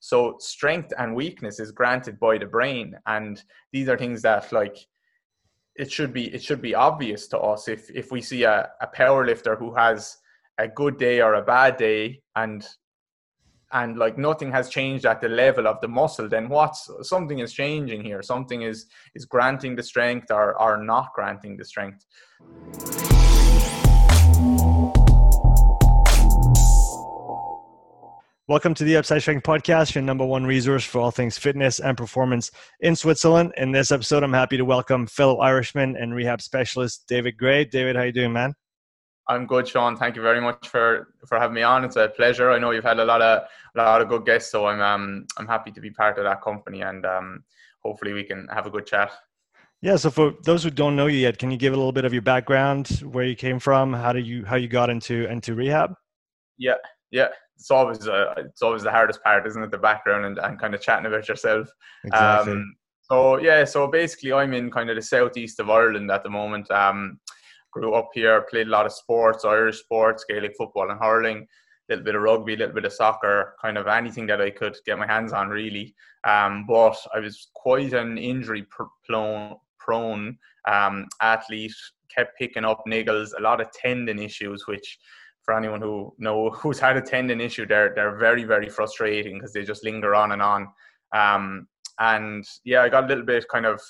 So strength and weakness is granted by the brain, and these are things that like it should be it should be obvious to us if if we see a, a power lifter who has a good day or a bad day and and like nothing has changed at the level of the muscle then what's something is changing here. Something is is granting the strength or or not granting the strength Welcome to the Upside Strength Podcast, your number one resource for all things fitness and performance in Switzerland. In this episode, I'm happy to welcome fellow Irishman and rehab specialist David Gray. David, how you doing, man? I'm good, Sean. Thank you very much for for having me on. It's a pleasure. I know you've had a lot of a lot of good guests, so I'm um I'm happy to be part of that company, and um hopefully we can have a good chat. Yeah. So for those who don't know you yet, can you give a little bit of your background, where you came from, how do you how you got into into rehab? Yeah, yeah it's always uh, it's always the hardest part, isn't it? The background and, and kind of chatting about yourself. Exactly. Um, so yeah, so basically, I'm in kind of the southeast of Ireland at the moment. Um, grew up here, played a lot of sports, Irish sports, Gaelic football and hurling, a little bit of rugby, a little bit of soccer, kind of anything that I could get my hands on, really. Um, but I was quite an injury prone, prone um, athlete, kept picking up niggles, a lot of tendon issues, which for anyone who know who's had a tendon issue, they're they're very very frustrating because they just linger on and on. Um, and yeah, I got a little bit kind of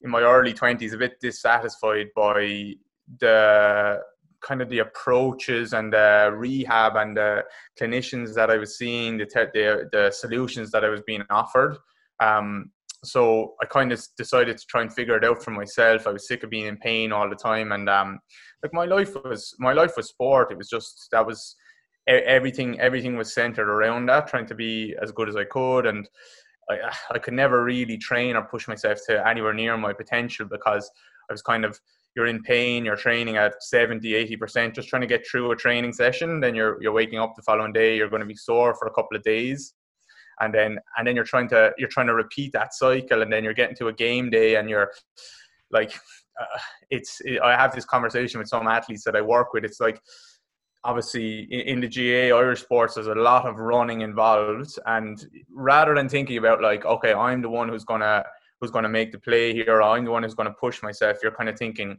in my early twenties, a bit dissatisfied by the kind of the approaches and the rehab and the clinicians that I was seeing, the te- the, the solutions that I was being offered. Um, so I kind of decided to try and figure it out for myself. I was sick of being in pain all the time, and um, like my life was my life was sport. It was just that was everything. Everything was centered around that, trying to be as good as I could, and I, I could never really train or push myself to anywhere near my potential because I was kind of you're in pain, you're training at 70, 80%, just trying to get through a training session. Then you're, you're waking up the following day, you're going to be sore for a couple of days and then and then you're trying to you're trying to repeat that cycle and then you're getting to a game day and you're like uh, it's it, i have this conversation with some athletes that i work with. It's like obviously in, the GAA Irish sports there's a lot of running involved. And rather than thinking about like okay I'm the one who's gonna who's gonna make the play here I'm the one who's gonna push myself you're kind of thinking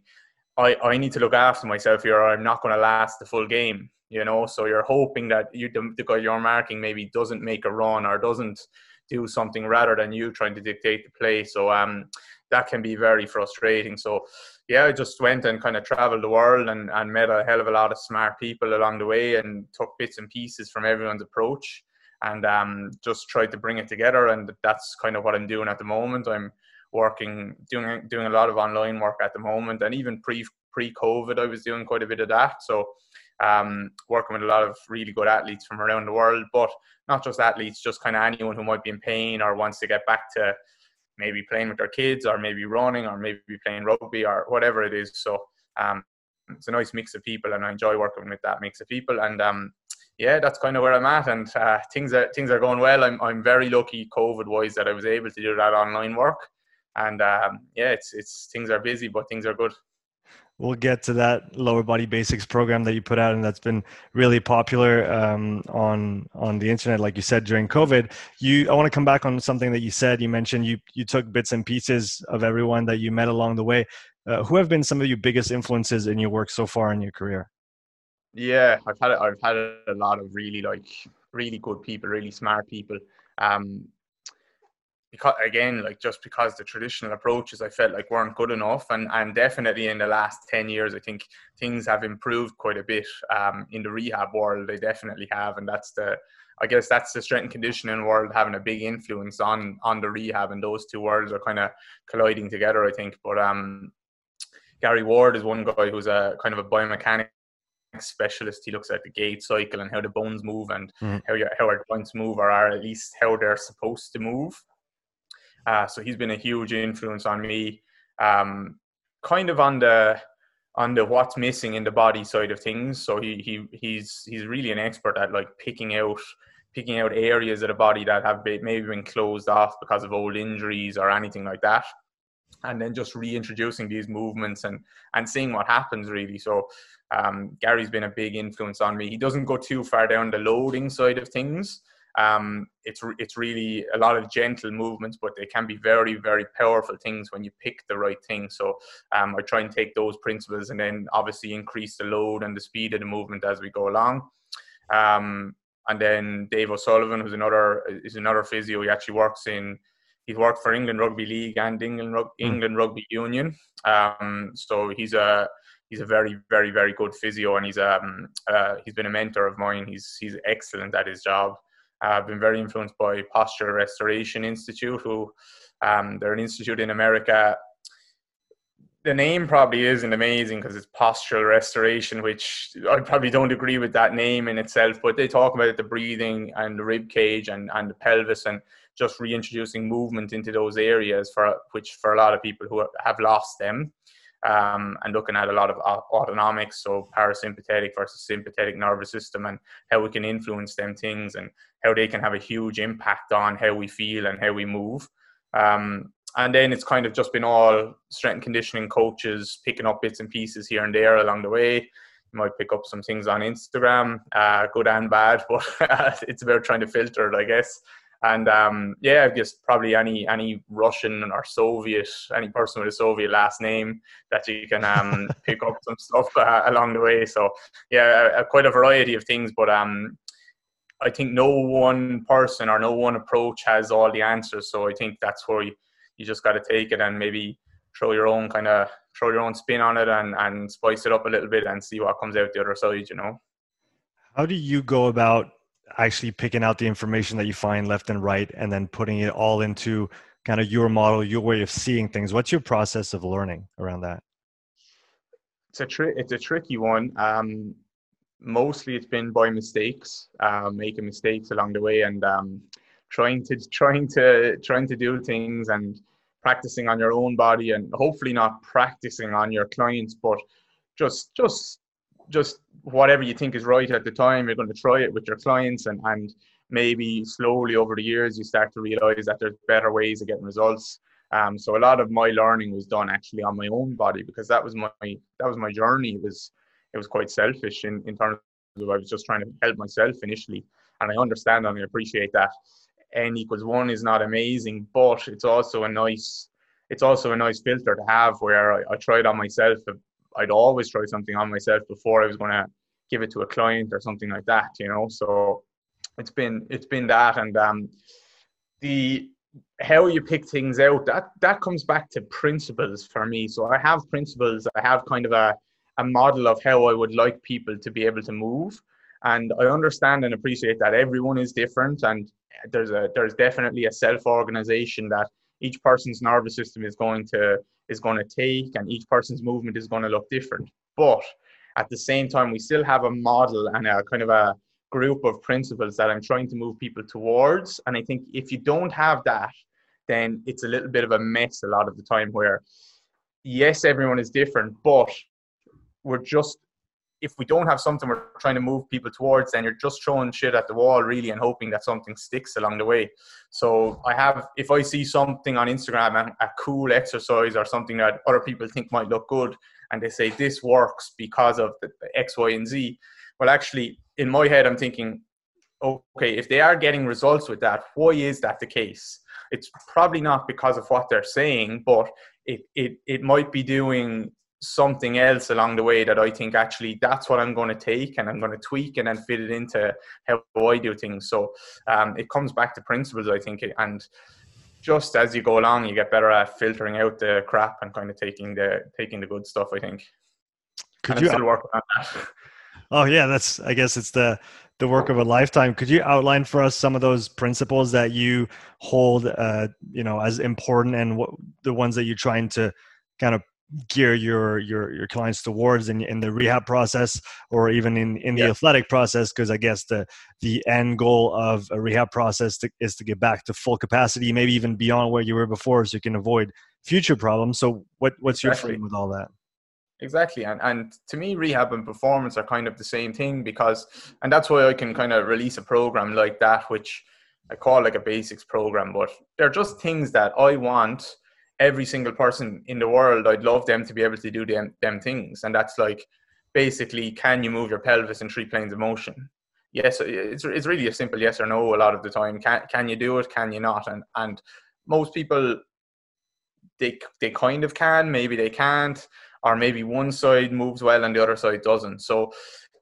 I, I need to look after myself here or I'm not gonna last the full game you know? So you're hoping that you the, the guy you're marking maybe doesn't make a run or doesn't do something rather than you trying to dictate the play. So um that can be very frustrating. So yeah i just went and kind of traveled the world and, and met a hell of a lot of smart people along the way and took bits and pieces from everyone's approach and um, just tried to bring it together. And that's kind of what i'm doing at the moment. I'm working doing doing a lot of online work at the moment. And even pre pre covid i was doing quite a bit of that. So um, working with a lot of really good athletes from around the world, but not just athletes, just kind of anyone who might be in pain or wants to get back to maybe playing with their kids or maybe running or maybe playing rugby or whatever it is. So um, it's a nice mix of people, and I enjoy working with that mix of people. And um, yeah, that's kind of where I'm at, and uh, things are things are going well. I'm I'm very lucky, COVID wise, that I was able to do that online work. And um, yeah, it's it's things are busy, but things are good we'll get to that lower body basics program that you put out and that's been really popular um, on on the internet like you said during covid. You i want to come back on something that you said. You mentioned you you took bits and pieces of everyone that you met along the way. Uh, who have been some of your biggest influences in your work so far in your career? Yeah i've had i've had a lot of really like really good people really smart people. Um because again, like just because the traditional approaches I felt like weren't good enough, and and definitely in the last ten years, I think things have improved quite a bit um, in the rehab world. They definitely have, and that's the I guess that's the strength and conditioning world having a big influence on on the rehab, and those two worlds are kind of colliding together. I think, but um, Gary Ward is one guy who's a kind of a biomechanics specialist. He looks at the gait cycle and how the bones move and mm. how your how our joints move, or are at least how they're supposed to move. Uh, so he's been a huge influence on me, um, kind of on the on the what's missing in the body side of things. So he he he's he's really an expert at like picking out picking out areas of the body that have been, maybe been closed off because of old injuries or anything like that. And then just reintroducing these movements and and seeing what happens really. So um, gary's been a big influence on me. He doesn't go too far down the loading side of things um, it's it's really a lot of gentle movements, but they can be very very powerful things when you pick the right thing. So um, I try and take those principles and then obviously increase the load and the speed of the movement as we go along. Um, and then Dave O'Sullivan, who's another is another physio. He actually works in he's worked for England Rugby League and England, Rug, hmm. England Rugby Union. Um, so he's a he's a very very very good physio, and he's um uh, he's been a mentor of mine. He's he's excellent at his job. I've been very influenced by Postural Restoration Institute, who um, they're an institute in America. The name probably isn't amazing because it's postural restoration, which I probably don't agree with that name in itself. But they talk about the breathing and the rib cage and, and the pelvis and just reintroducing movement into those areas for which for a lot of people who have lost them um, and looking at a lot of autonomics, so parasympathetic versus sympathetic nervous system, and how we can influence them things, and how they can have a huge impact on how we feel and how we move. Um, and then it's kind of just been all strength and conditioning coaches picking up bits and pieces here and there along the way. You might pick up some things on Instagram, uh, good and bad, but it's about trying to filter it, I guess. And um, yeah, I guess probably any any Russian or Soviet, any person with a Soviet last name that you can um, pick up some stuff uh, along the way. So yeah, quite a variety of things. But um, I think no one person or no one approach has all the answers. So I think that's where you, you just got to take it and maybe throw your own kind of throw your own spin on it and and spice it up a little bit and see what comes out the other side. You know. How do you go about actually picking out the information that you find left and right and then putting it all into kind of your model your way of seeing things. What's your process of learning around that? It's a tri- it's a tricky one. Um, mostly it's been by mistakes uh, making mistakes along the way and um, trying to trying to trying to do things and practicing on your own body and hopefully not practicing on your clients but just just just whatever you think is right at the time, you're going to try it with your clients, and and maybe slowly over the years you start to realize that there's better ways of getting results. Um, so a lot of my learning was done actually on my own body because that was my that was my journey. It was it was quite selfish in, in terms of I was just trying to help myself initially, and I understand and I appreciate that. N equals one is not amazing, but it's also a nice it's also a nice filter to have where I, I tried on myself I'd always try something on myself before I was going to give it to a client or something like that, you know. So it's been it's been that, and um, the how you pick things out that that comes back to principles for me. So I have principles. I have kind of a a model of how I would like people to be able to move, and I understand and appreciate that everyone is different, and there's a there's definitely a self organization that each person's nervous system is going to is going to take and each person's movement is going to look different. But at the same time we still have a model and a kind of a group of principles that i'm trying to move people towards. And i think if you don't have that then it's a little bit of a mess a lot of the time where yes everyone is different but we're just if we don't have something we're trying to move people towards, then you're just throwing shit at the wall really and hoping that something sticks along the way. So I have, if I see something on Instagram, a, cool exercise or something that other people think might look good, and they say this works because of the X, Y, and Z. Well, actually, in my head, I'm thinking, okay, if they are getting results with that, why is that the case? It's probably not because of what they're saying, but it, it, it might be doing something else along the way that I think actually that's what I'm going to take and I'm going to tweak and then fit it into how I do things. So um, it comes back to principles, I think, and just as you go along, you get better at filtering out the crap and kind of taking the taking the good stuff. I think. Could and you still work on that? Oh yeah, that's. I guess it's the the work of a lifetime. Could you outline for us some of those principles that you hold, uh, you know, as important, and what the ones that you're trying to kind of gear your your your clients towards in, in the rehab process or even in in the yeah. athletic process because i guess the the end goal of a rehab process to, is to get back to full capacity maybe even beyond where you were before so you can avoid future problems so what what's exactly. your frame with all that exactly and and to me rehab and performance are kind of the same thing because and that's why i can kind of release a program like that which i call like a basics program but they're just things that i want every single person in the world, I'd love them to be able to do them, them things. And that's like basically, can you move your pelvis in three planes of motion? yes, it's it's really a simple yes or no a lot of the time. Can can you do it? Can you not? And and most people they they kind of can, maybe they can't, or maybe one side moves well and the other side doesn't. So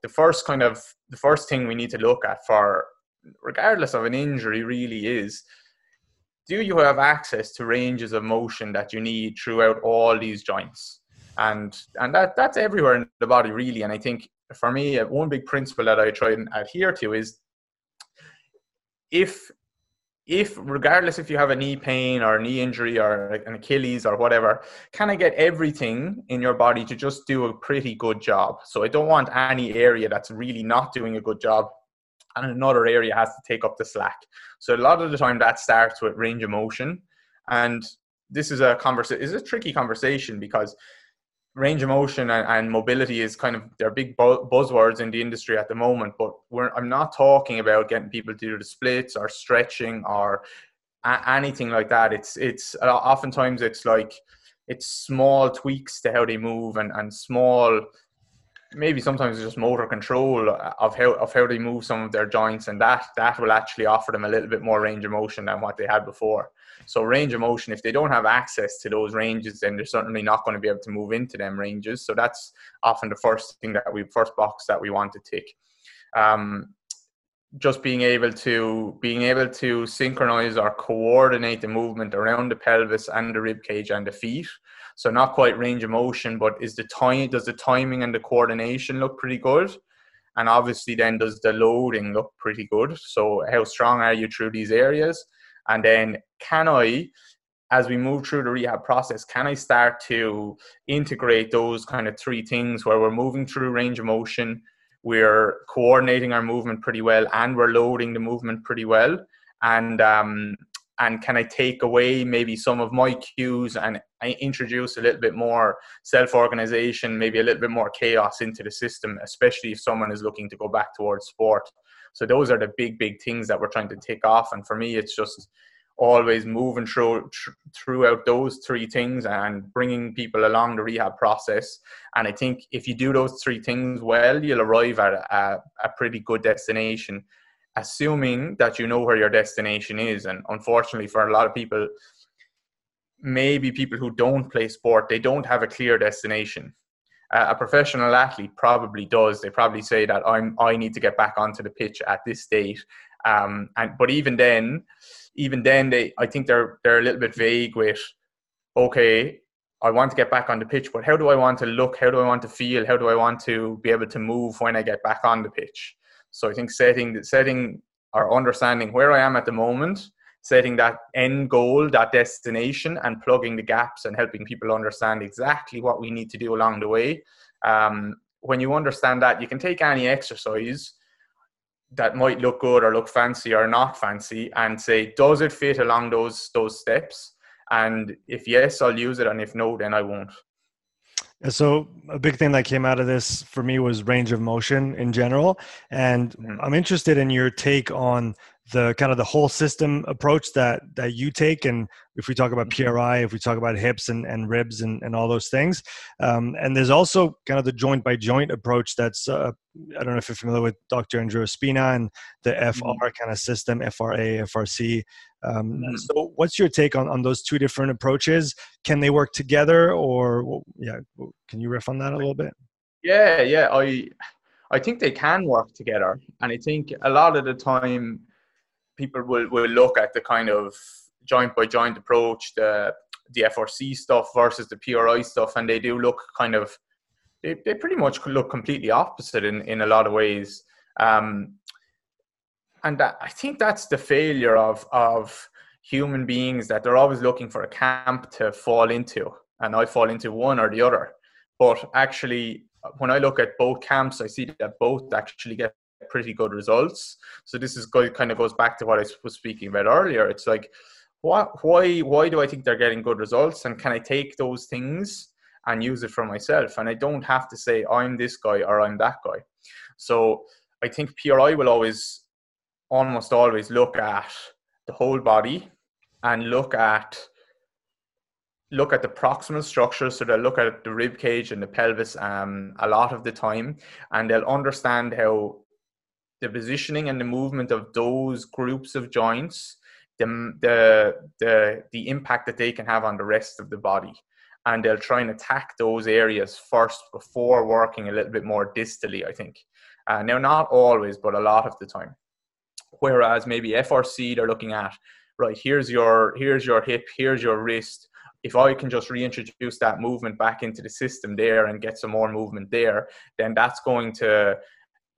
the first kind of the first thing we need to look at for regardless of an injury really is do you have access to ranges of motion that you need throughout all these joints? And and that that's everywhere in the body really. And i think for me uh, one big principle that i try and adhere to is if if regardless if you have a knee pain or a knee injury or an achilles or whatever can i get everything in your body to just do a pretty good job. So i don't want any area that's really not doing a good job and another area has to take up the slack. So a lot of the time that starts with range of motion. And this is a conversation is a tricky conversation because range of motion and, and, mobility is kind of they're big bu- buzzwords in the industry at the moment but i'm not talking about getting people to do the splits or stretching or a- anything like that. It's it's uh, oftentimes it's like it's small tweaks to how they move and, and small maybe sometimes just motor control of how of how they move some of their joints and that that will actually offer them a little bit more range of motion than what they had before so range of motion, if they don't have access to those ranges, then they're certainly not going to be able to move into them ranges. So that's often the first thing that we first box that we want to tick. Um, just being able to being able to synchronize or coordinate the movement around the pelvis and the rib cage and the feet. So not quite range of motion, but is the time does the timing and the coordination look pretty good? And obviously then does the loading look pretty good? So how strong are you through these areas? And then can I, as we move through the rehab process, can I start to integrate those kind of three things where we're moving through range of motion, we're coordinating our movement pretty well, and we're loading the movement pretty well, and um, and can I take away maybe some of my cues and introduce a little bit more self-organization, maybe a little bit more chaos into the system, especially if someone is looking to go back towards sport. So those are the big, big things that we're trying to tick off. And for me, it's just always moving through tr- throughout those three things and bringing people along the rehab process. And I think if you do those three things well, you'll arrive at a, a pretty good destination, assuming that you know where your destination is. And unfortunately, for a lot of people, maybe people who don't play sport, they don't have a clear destination a professional athlete probably does. They probably say that I'm I need to get back onto the pitch at this date. Um, and but even then, even then they I think they're they're a little bit vague with okay, I want to get back on the pitch, but how do I want to look? How do I want to feel? How do I want to be able to move when I get back on the pitch? So I think setting setting or understanding where I am at the moment setting that end goal, that destination, and plugging the gaps and helping people understand exactly what we need to do along the way. Um, when you understand that, you can take any exercise that might look good or look fancy or not fancy and say, does it fit along those those steps? And if yes, I'll use it, and if no, then I won't. So a big thing that came out of this for me was range of motion in general, and mm-hmm. I'm interested in your take on the kind of the whole system approach that that you take and if we talk about mm-hmm. PRI if we talk about hips and, and ribs and, and all those things um, and there's also kind of the joint by joint approach that's uh, I don't know if you're familiar with Dr. Andreo Spina and the FR mm-hmm. kind of system FRA FRC um, mm-hmm. so what's your take on, on those two different approaches can they work together or yeah can you riff on that a little bit yeah yeah I I think they can work together and I think a lot of the time people will, will look at the kind of joint by joint approach, the the FRC stuff versus the PRI stuff, and they do look kind of they, they pretty much look completely opposite in, in a lot of ways. Um, and that, I think that's the failure of of human beings that they're always looking for a camp to fall into, and I fall into one or the other. But actually, when I look at both camps, I see that both actually get pretty good results. So this is kind of goes back to what I was speaking about earlier. It's like, what, why, why do I think they're getting good results, and can I take those things and use it for myself? And I don't have to say I'm this guy or I'm that guy. So I think PRI will always, almost always look at the whole body and look at look at the proximal structure so they'll look at the rib cage and the pelvis um, a lot of the time and they'll understand how the positioning and the movement of those groups of joints, the, the, the, the impact that they can have on the rest of the body. And they'll try and attack those areas first before working a little bit more distally, I think. Uh, now, not always, but a lot of the time. Whereas maybe FRC, they're looking at, right, here's your, here's your hip, here's your wrist. If I can just reintroduce that movement back into the system there and get some more movement there, then that's going to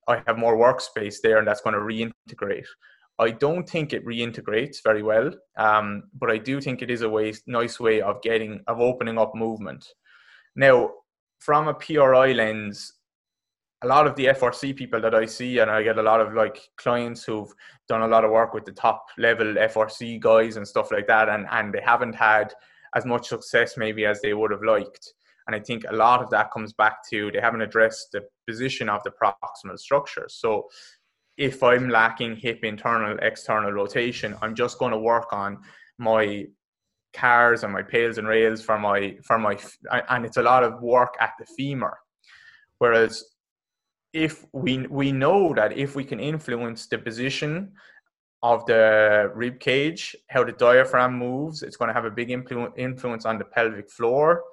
I have more workspace there and that's going to reintegrate. I don't think it reintegrates very well, um, but I do think it is a way, nice way of getting of opening up movement. Now, from a PRI lens, a lot of the FRC people that I see, and I get a lot of like clients who've done a lot of work with the top level FRC guys and stuff like that, and and they haven't had as much success maybe as they would have liked. And I think a lot of that comes back to they haven't addressed the position of the proximal structure. So if I'm lacking hip internal external rotation, I'm just going to work on my CARs and my PAILs and RAILs for my for my and it's a lot of work at the femur. Whereas if we we know that if we can influence the position of the rib cage, how the diaphragm moves, it's going to have a big influ- influence on the pelvic floor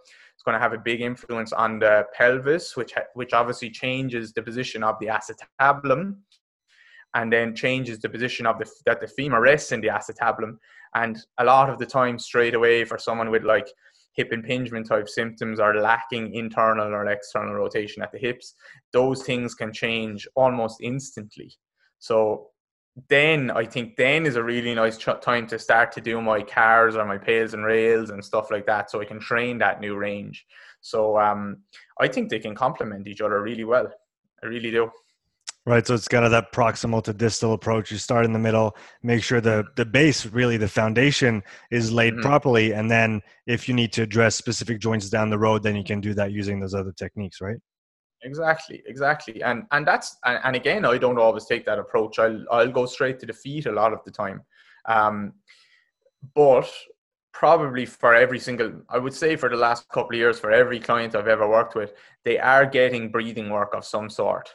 going to have a big influence on the pelvis, which which obviously changes the position of the acetabulum, and then changes the position of the that the femur rests in the acetabulum. And a lot of the time, straight away, for someone with like hip impingement type symptoms or lacking internal or external rotation at the hips, those things can change almost instantly. So then I think then is a really nice ch- time to start to do my CARs or my PAILs and RAILs and stuff like that, so I can train that new range. So um, I think they can complement each other really well. I really do. Right, so it's kind of that proximal to distal approach. You start in the middle, make sure the the base, really the foundation, is laid mm-hmm. properly, and then if you need to address specific joints down the road, then you can do that using those other techniques, right? Exactly, exactly, and and that's and, and, again, I don't always take that approach. I'll I'll go straight to the feet a lot of the time, um, but probably for every single, I would say for the last couple of years, for every client I've ever worked with, they are getting breathing work of some sort.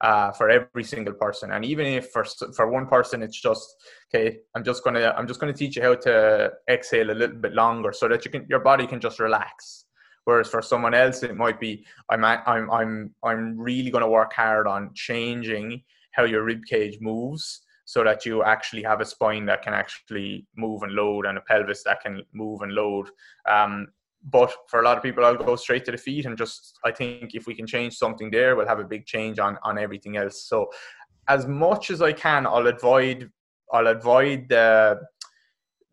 Uh, for every single person, and even if for for one person it's just okay, I'm just gonna I'm just gonna teach you how to exhale a little bit longer so that you can your body can just relax Whereas for someone else, it might be I'm I'm I'm I'm really going to work hard on changing how your rib cage moves so that you actually have a spine that can actually move and load and a pelvis that can move and load. Um, but for a lot of people, I'll go straight to the feet and just I think if we can change something there, we'll have a big change on on everything else. So as much as I can, I'll avoid I'll avoid the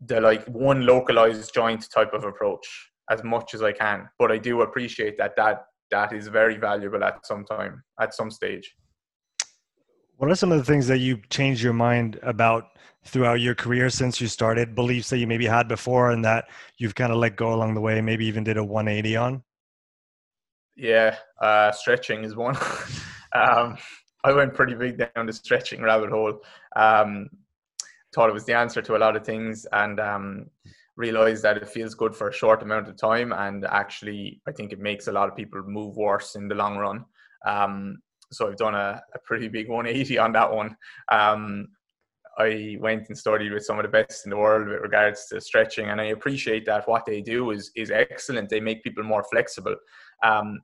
the like one localized joint type of approach as much as I can. But I do appreciate that that that is very valuable at some time, at some stage. What are some of the things that you changed your mind about throughout your career since you started? Beliefs that you maybe had before and that you've kind of let go along the way, maybe even did a 180 on? Yeah, uh, stretching is one. um, I went pretty big down the stretching rabbit hole. Um, thought it was the answer to a lot of things, and um, realize that it feels good for a short amount of time and actually i think it makes a lot of people move worse in the long run. Um, so i've done a, a, pretty big 180 on that one. Um, i went and studied with some of the best in the world with regards to stretching and i appreciate that what they do is is excellent. They make people more flexible. Um,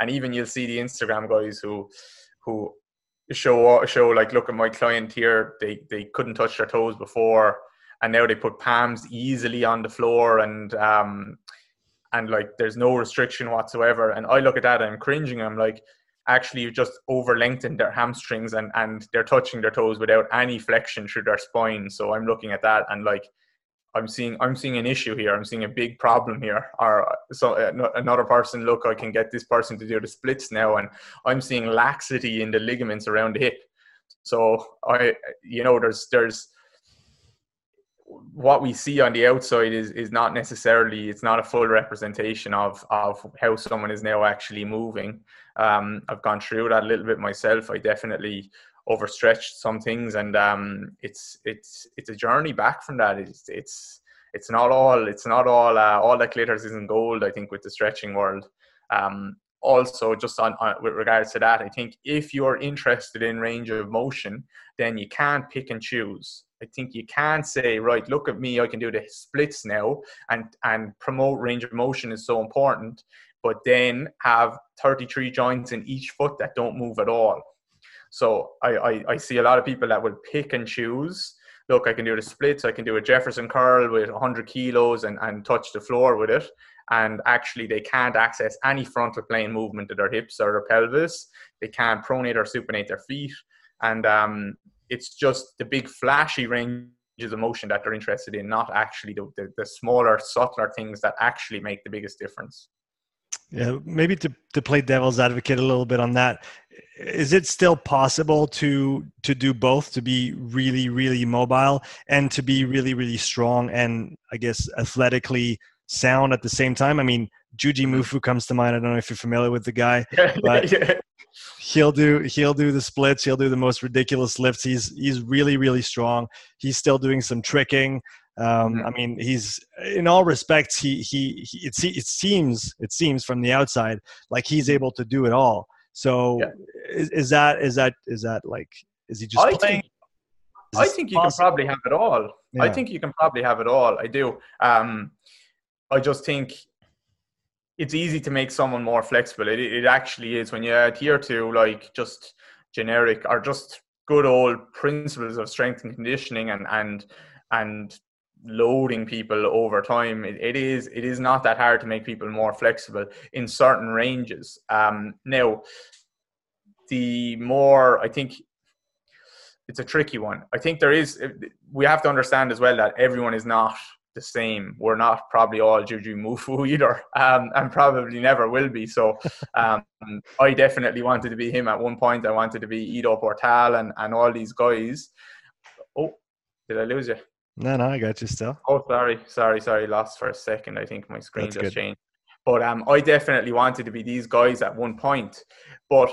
and even you'll see the instagram guys who who show show like look at my client here. They they couldn't touch their toes before and now they put palms easily on the floor and um, and like there's no restriction whatsoever. And I look at that and I'm cringing. I'm like, actually, you've just over lengthened their hamstrings and and they're touching their toes without any flexion through their spine. So I'm looking at that and like. I'm seeing I'm seeing an issue here. I'm seeing a big problem here. Or so uh, another person, look, I can get this person to do the splits now, and I'm seeing laxity in the ligaments around the hip. So I, you know, there's there's what we see on the outside is is not necessarily it's not a full representation of of how someone is now actually moving. Um, I've gone through that a little bit myself. I definitely overstretched some things, and um, it's it's it's a journey back from that. It's it's it's not all it's not all uh, all that glitters isn't gold. I think with the stretching world. Um, also just on, on, with regards to that, I think if you're interested in range of motion, then you can't pick and choose. I think you can't say, right, look at me, I can do the splits now, and and promote range of motion is so important, but then have 33 joints in each foot that don't move at all. So I, I, I see a lot of people that will pick and choose. Look, I can do the splits, I can do a Jefferson curl with 100 kilos and, and touch the floor with it and actually they can't access any frontal plane movement of their hips or their pelvis. They can't pronate or supinate their feet, and um, it's just the big flashy ranges of motion that they're interested in, not actually the, the, the smaller, subtler things that actually make the biggest difference. Yeah, maybe to, to play devil's advocate a little bit on that, is it still possible to to do both, to be really, really mobile and to be really, really strong and I guess athletically sound at the same time. I mean, Jujimufu comes to mind. I don't know if you're familiar with the guy, but yeah. he'll do he'll do the splits. He'll do the most ridiculous lifts. He's he's really really strong. He's still doing some tricking. Um, mm-hmm. I mean, he's in all respects. He, he he it, it seems it seems from the outside like he's able to do it all. So yeah. is, is that is that is that like is he just I playing? Think, I think you can probably have it all. Yeah. I think you can probably have it all. I do. Um, I just think it's easy to make someone more flexible. It, it actually is when you adhere to like just generic or just good old principles of strength and conditioning and and and loading people over time it, it is it is not that hard to make people more flexible in certain ranges um now the more i think it's a tricky one i think there is we have to understand as well that everyone is not the same. We're not probably all Jujimufu either, um, and probably never will be. So um, I definitely wanted to be him at one point. I wanted to be Ido Portal and, and all these guys. Oh, did I lose you? No, no, I got you still. Oh, sorry, sorry, sorry. Lost for a second. I think my screen That's just good. changed. But um, I definitely wanted to be these guys at one point. But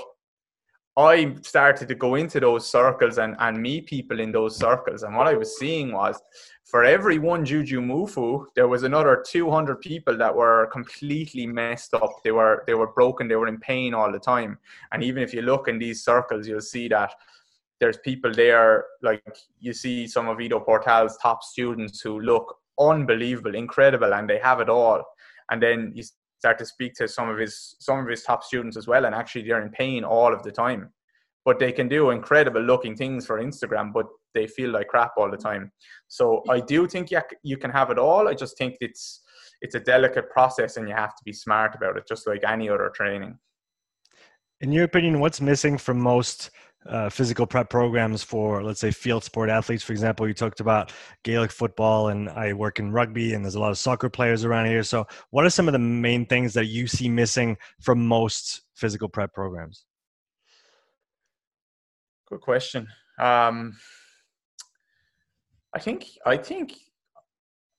I started to go into those circles and, and meet people in those circles. And what I was seeing was for every one Jujimufu, there was another 200 people that were completely messed up. They were they were broken. They were in pain all the time. And even if you look in these circles, you'll see that there's people there. Like you see some of Ido Portal's top students who look unbelievable, incredible, and they have it all. And then you start to speak to some of his some of his top students as well, and actually they're in pain all of the time but they can do incredible looking things for Instagram, but they feel like crap all the time. So I do think you, you can have it all. I just think it's it's a delicate process and you have to be smart about it, just like any other training. In your opinion, what's missing from most uh, physical prep programs for, let's say, field sport athletes? For example, you talked about Gaelic football, and I work in rugby, and there's a lot of soccer players around here. So, what are some of the main things that you see missing from most physical prep programs? Good question. Um, I think I think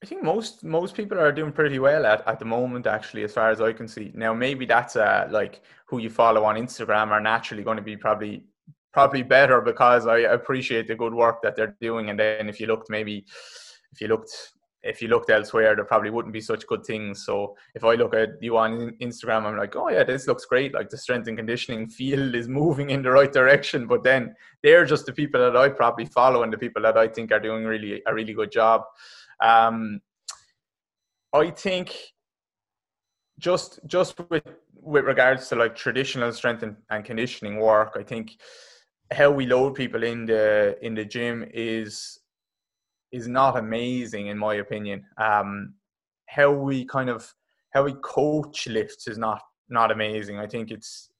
I think most most people are doing pretty well at, at the moment, actually, as far as I can see. Now, maybe that's uh, like who you follow on Instagram are naturally going to be probably probably better because I appreciate the good work that they're doing. And then if you looked maybe if you looked if you looked elsewhere, there probably wouldn't be such good things. So if I look at you on Instagram, I'm like, oh yeah, this looks great. Like the strength and conditioning field is moving in the right direction. But then they're just the people that I probably follow and the people that I think are doing really a really good job. Um, I think just just with with regards to like traditional strength and, and conditioning work, I think how we load people in the in the gym is is not amazing in my opinion. Um, how we kind of how we coach lifts is not not amazing. I think it's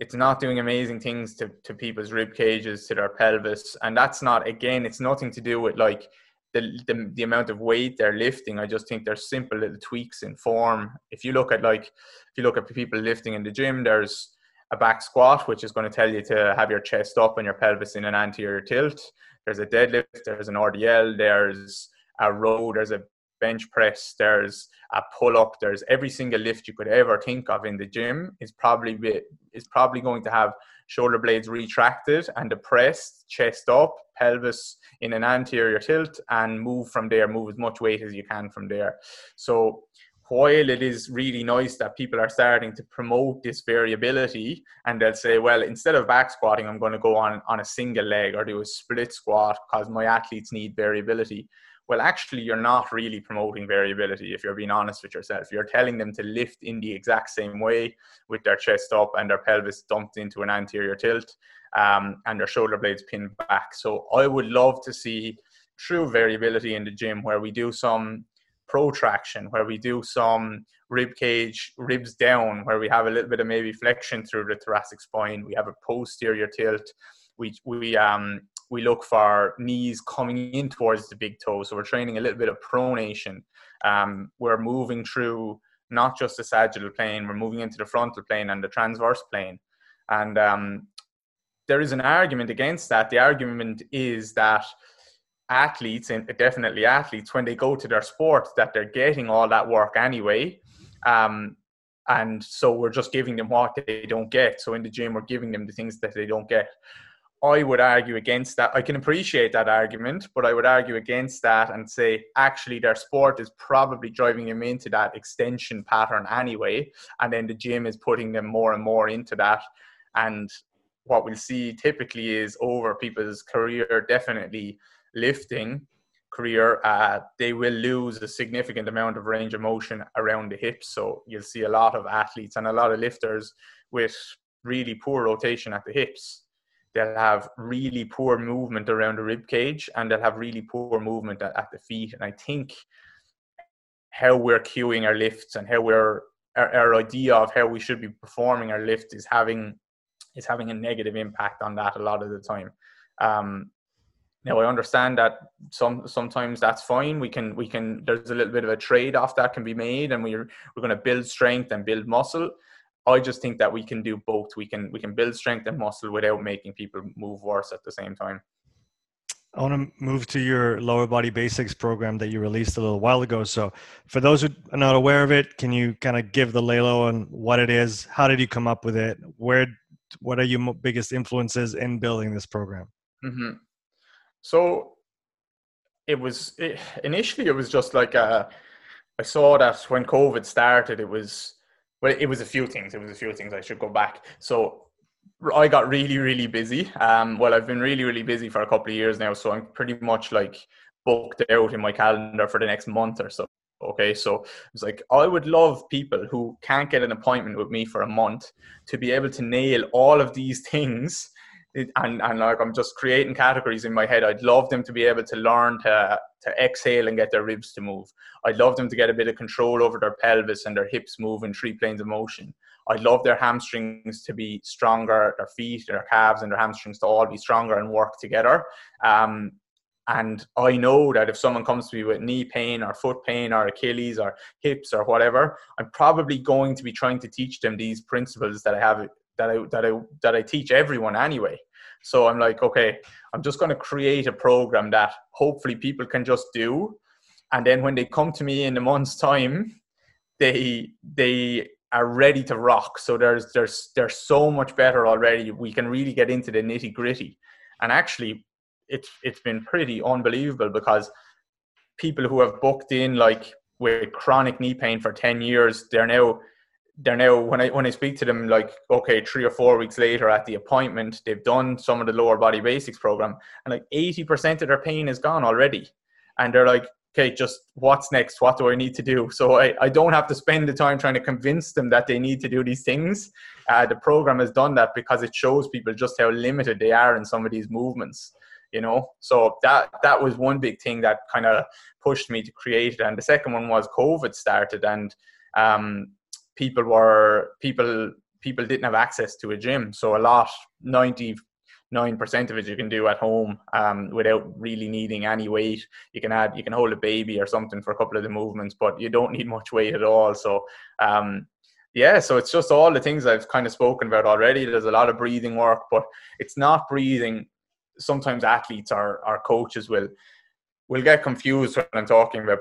it's not doing amazing things to, to people's rib cages, to their pelvis, and that's not again. It's nothing to do with like the, the the amount of weight they're lifting. I just think there's simple little tweaks in form. If you look at like if you look at people lifting in the gym, there's a back squat, which is going to tell you to have your chest up and your pelvis in an anterior tilt. There's a deadlift, there's an RDL, there's a row, there's a bench press, there's a pull up, there's every single lift you could ever think of in the gym is probably is probably going to have shoulder blades retracted and depressed, chest up, pelvis in an anterior tilt, and move from there. Move as much weight as you can from there. So while it is really nice that people are starting to promote this variability and they'll say, well, instead of back squatting, I'm going to go on, on a single leg or do a split squat because my athletes need variability. Well, actually, you're not really promoting variability if you're being honest with yourself. You're telling them to lift in the exact same way with their chest up and their pelvis dumped into an anterior tilt um, and their shoulder blades pinned back. So I would love to see true variability in the gym where we do some protraction, where we do some rib cage, ribs down, where we have a little bit of maybe flexion through the thoracic spine. We have a posterior tilt. We we um we look for knees coming in towards the big toe. So we're training a little bit of pronation. Um, we're moving through not just the sagittal plane, we're moving into the frontal plane and the transverse plane. And um, there is an argument against that. The argument is that athletes and definitely athletes when they go to their sport that they're getting all that work anyway. Um, and so we're just giving them what they don't get. So in the gym we're giving them the things that they don't get. I would argue against that. I can appreciate that argument but i would argue against that and say actually their sport is probably driving them into that extension pattern anyway. And then the gym is putting them more and more into that. And what we'll see typically is over people's career definitely lifting career, uh, they will lose a significant amount of range of motion around the hips. So you'll see a lot of athletes and a lot of lifters with really poor rotation at the hips. They'll have really poor movement around the rib cage and they'll have really poor movement at, at the feet. And I think how we're cueing our lifts and how we're our, our idea of how we should be performing our lift is having is having a negative impact on that a lot of the time. Um, now I understand that some sometimes that's fine. We can we can there's a little bit of a trade off that can be made, and we're we're going to build strength and build muscle. I just think that we can do both. We can we can build strength and muscle without making people move worse at the same time. I want to move to your lower body basics program that you released a little while ago. So, for those who are not aware of it, can you kind of give the laylo on what it is? How did you come up with it? Where, what are your biggest influences in building this program? Mm-hmm. So it was it, initially it was just like a, uh, I saw that when COVID started, it was well, it was a few things. It was a few things. I should go back. So I got really, really busy. Um, well, I've been really, really busy for a couple of years now, so I'm pretty much like booked out in my calendar for the next month or so. Okay, so it's like I would love people who can't get an appointment with me for a month to be able to nail all of these things and, and like I'm just creating categories in my head. I'd love them to be able to learn to to exhale and get their ribs to move. I'd love them to get a bit of control over their pelvis and their hips move in three planes of motion. I'd love their hamstrings to be stronger, their feet, their calves, and their hamstrings to all be stronger and work together. Um, and I know that if someone comes to me with knee pain or foot pain or Achilles or hips or whatever, I'm probably going to be trying to teach them these principles that I have that I that I that I teach everyone anyway. So I'm like, okay, I'm just going to create a program that hopefully people can just do, and then when they come to me in a month's time, they they are ready to rock. So there's there's there's so much better already. We can really get into the nitty gritty, and actually, it's it's been pretty unbelievable because people who have booked in like with chronic knee pain for 10 years they're now they're now when I when I speak to them like okay three or four weeks later at the appointment they've done some of the lower body basics program and like 80% of their pain is gone already. And they're like okay just what's next? What do I need to do? So I, I don't have to spend the time trying to convince them that they need to do these things. Uh, the program has done that because it shows people just how limited they are in some of these movements you know? So that that was one big thing that kind of pushed me to create it. And the second one was covid started and um, people were people people didn't have access to a gym. So a lot 99% of it you can do at home um, without really needing any weight. You can add you can hold a baby or something for a couple of the movements but you don't need much weight at all. So um, yeah so it's just all the things i've kind of spoken about already. There's a lot of breathing work but it's not breathing. Sometimes athletes or, or coaches will will get confused when i'm talking about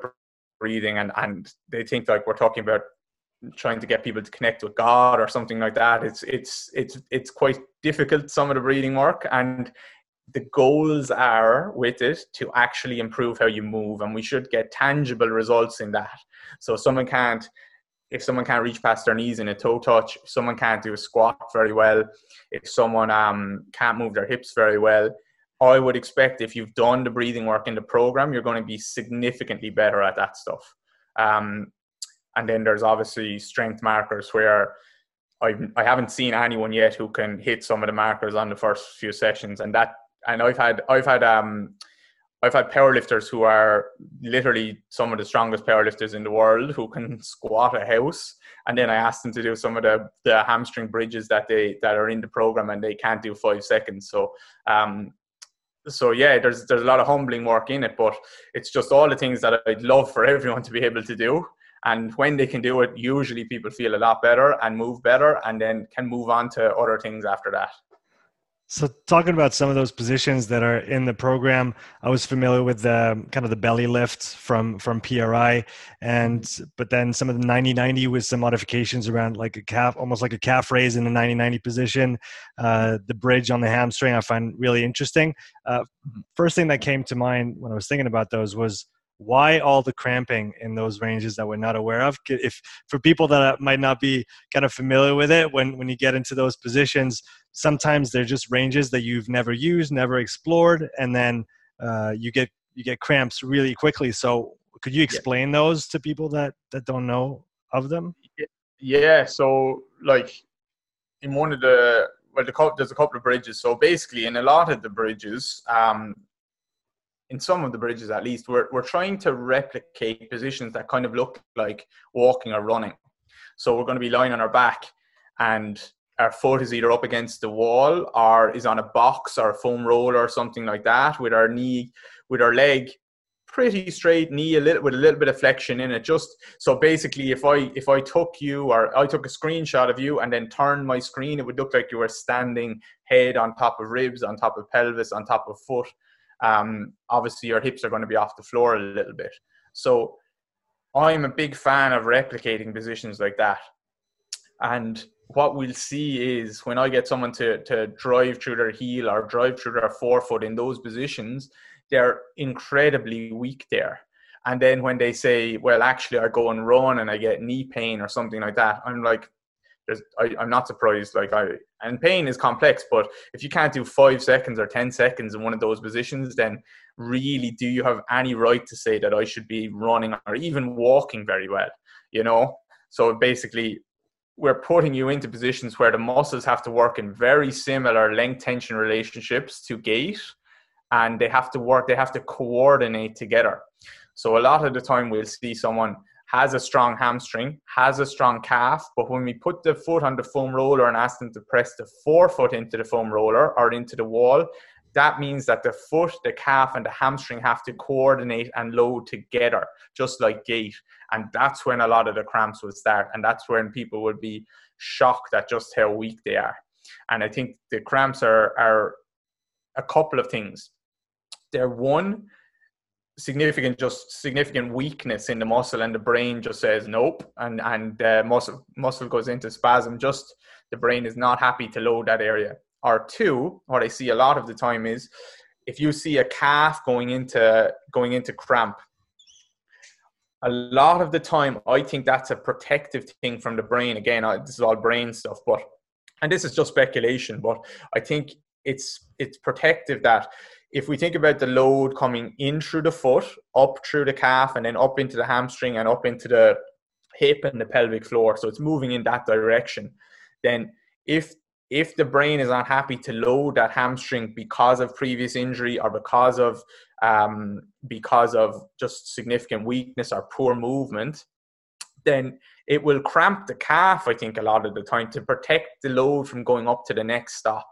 breathing and, and they think like we're talking about trying to get people to connect with God or something like that. It's it's it's it's quite difficult some of the breathing work, and the goals are with it to actually improve how you move, and we should get tangible results in that. So someone can't, if someone can't reach past their knees in a toe touch, someone can't do a squat very well, if someone um, can't move their hips very well, I would expect if you've done the breathing work in the program, you're going to be significantly better at that stuff. Um, and then there's obviously strength markers where I I haven't seen anyone yet who can hit some of the markers on the first few sessions, and that and I've had I've had um I've had powerlifters who are literally some of the strongest powerlifters in the world who can squat a house, and then I asked them to do some of the the hamstring bridges that they that are in the program, and they can't do five seconds. So um so yeah, there's there's a lot of humbling work in it, but it's just all the things that I'd love for everyone to be able to do. And when they can do it, usually people feel a lot better and move better, and then can move on to other things after that. So, talking about some of those positions that are in the program, I was familiar with the kind of the belly lift from from PRI, and but then some of the 90-90 with some modifications around like a calf, almost like a calf raise in the 90-90 position. Uh, the bridge on the hamstring, I find really interesting. Uh, first thing that came to mind when I was thinking about those was why all the cramping in those ranges that we're not aware of? If for people that might not be kind of familiar with it when when you get into those positions sometimes they're just ranges that you've never used never explored and then uh, you get you get cramps really quickly. So could you explain yeah. those to people that that don't know of them? Yeah so like in one of the well the, there's a couple of bridges. So basically in a lot of the bridges um, in some of the bridges at least, we're, we're trying to replicate positions that kind of look like walking or running. So we're going to be lying on our back and our foot is either up against the wall or is on a box or a foam roller or something like that with our knee, with our leg pretty straight knee a little with a little bit of flexion in it just so basically if i if i took you or i took a screenshot of you and then turned my screen it would look like you were standing head on top of ribs on top of pelvis on top of foot um, obviously your hips are going to be off the floor a little bit. So I'm a big fan of replicating positions like that. And what we'll see is when I get someone to, to drive through their heel or drive through their forefoot in those positions, they're incredibly weak there. And then when they say, well, actually, I go and run and I get knee pain or something like that, I'm like, I, I'm not surprised. Like I, and pain is complex, but if you can't do five seconds or 10 seconds in one of those positions, then really do you have any right to say that I should be running or even walking very well? You know? So basically, we're putting you into positions where the muscles have to work in very similar length tension relationships to gait and they have to work, they have to coordinate together. So a lot of the time we'll see someone has a strong hamstring, has a strong calf, but when we put the foot on the foam roller and ask them to press the forefoot into the foam roller or into the wall, that means that the foot, the calf, and the hamstring have to coordinate and load together, just like gait. And that's when a lot of the cramps will start. And that's when people will be shocked at just how weak they are. And I think the cramps are, are a couple of things. They're one, significant just significant weakness in the muscle and the brain just says nope and and uh, muscle muscle goes into spasm. Just the brain is not happy to load that area. Or two what i see a lot of the time is if you see a calf going into going into cramp a lot of the time i think that's a protective thing from the brain. Again this is all brain stuff but and this is just speculation but i think it's it's protective that if we think about the load coming in through the foot, up through the calf, and then up into the hamstring and up into the hip and the pelvic floor, so it's moving in that direction, then if if the brain is not happy to load that hamstring because of previous injury or because of um, because of just significant weakness or poor movement, then it will cramp the calf. I think a lot of the time to protect the load from going up to the next stop.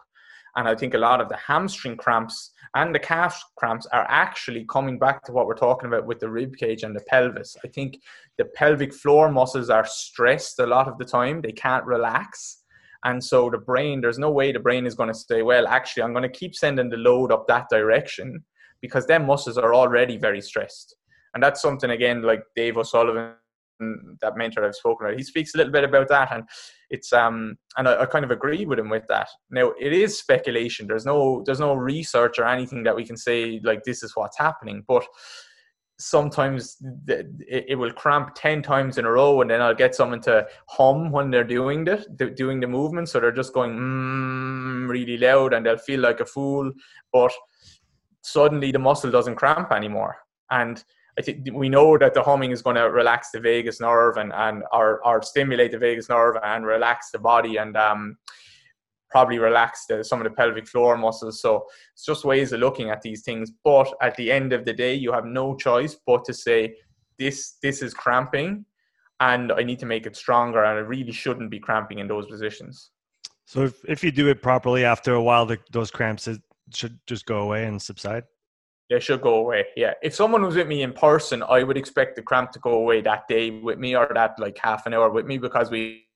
And I think a lot of the hamstring cramps and the calf cramps are actually coming back to what we're talking about with the rib cage and the pelvis. I think the pelvic floor muscles are stressed a lot of the time, they can't relax. And so the brain, there's no way the brain is going to say, well, actually, I'm going to keep sending the load up that direction because then muscles are already very stressed. And that's something, again, like Dave O'Sullivan that mentor I've spoken about, he speaks a little bit about that, and it's um and I, I, kind of agree with him with that. Now it is speculation. There's no there's no research or anything that we can say like this is what's happening, but sometimes it will cramp 10 times in a row and then I'll get someone to hum when they're doing the doing the movement so they're just going mm, really loud and they'll feel like a fool but suddenly the muscle doesn't cramp anymore and I think we know that the humming is going to relax the vagus nerve and, and or, or stimulate the vagus nerve and relax the body and um, probably relax the, some of the pelvic floor muscles. So it's just ways of looking at these things. But at the end of the day, you have no choice but to say this this is cramping, and I need to make it stronger, and I really shouldn't be cramping in those positions. So if, if you do it properly, after a while, the, those cramps should just go away and subside. They should go away. Yeah. If someone was with me in person, I would expect the cramp to go away that day with me or that like half an hour with me because we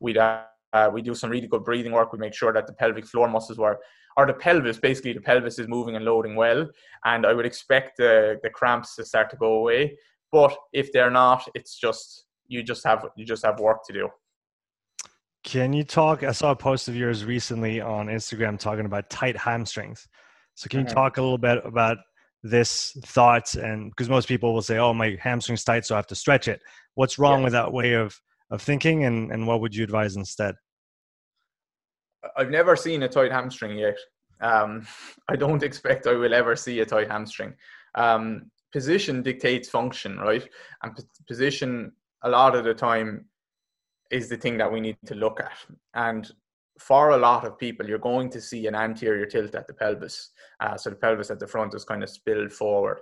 we'd, uh, we do some really good breathing work. We make sure that the pelvic floor muscles were, or the pelvis, basically the pelvis is moving and loading well. And I would expect the, the cramps to start to go away. But if they're not, it's just, you just have, you just have work to do. Can you talk? I saw a post of yours recently on Instagram talking about tight hamstrings. So can you mm-hmm. talk a little bit about this thought? And because most people will say, "Oh, my hamstring's tight, so I have to stretch it." What's wrong with that way of of thinking, and and what would you advise instead? I've never seen a tight hamstring yet. Um, I don't expect I will ever see a tight hamstring. Um, position dictates function, right? And p- position a lot of the time is the thing that we need to look at. And for a lot of people, you're going to see an anterior tilt at the pelvis. Uh, so the pelvis at the front is kind of spilled forward.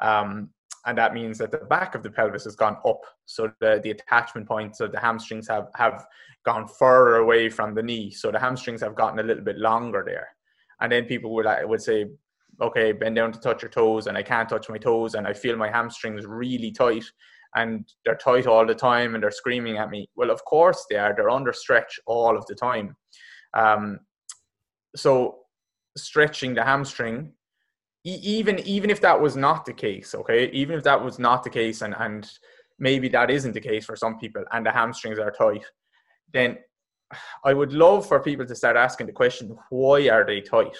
Um, and that means that the back of the pelvis has gone up. So the, the attachment points of the hamstrings have, have gone further away from the knee. So the hamstrings have gotten a little bit longer there. And then people would, would say, okay, bend down to touch your toes and I can't touch my toes and I feel my hamstrings really tight and they're tight all the time and they're screaming at me. Well, of course they are. They're under stretch all of the time. Um, so stretching the hamstring even even if that was not the case okay even if that was not the case and and maybe that isn't the case for some people and the hamstrings are tight then i would love for people to start asking the question why are they tight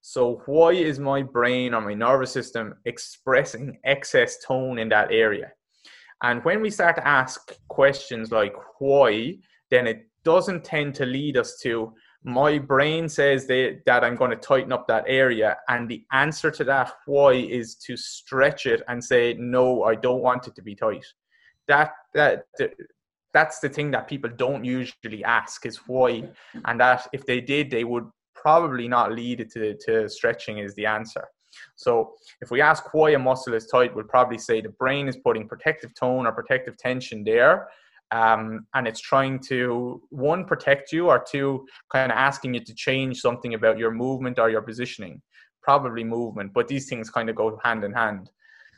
so why is my brain or my nervous system expressing excess tone in that area and when we start to ask questions like why then it doesn't tend to lead us to my brain says that I'm going to tighten up that area. And the answer to that why is to stretch it and say, no, I don't want it to be tight. That, that, that's the thing that people don't usually ask is why. And that if they did, they would probably not lead it to, to stretching is the answer. So if we ask why a muscle is tight, we'll probably say the brain is putting protective tone or protective tension there um, and it's trying to one protect you or two kind of asking you to change something about your movement or your positioning. Probably movement but these things kind of go hand in hand.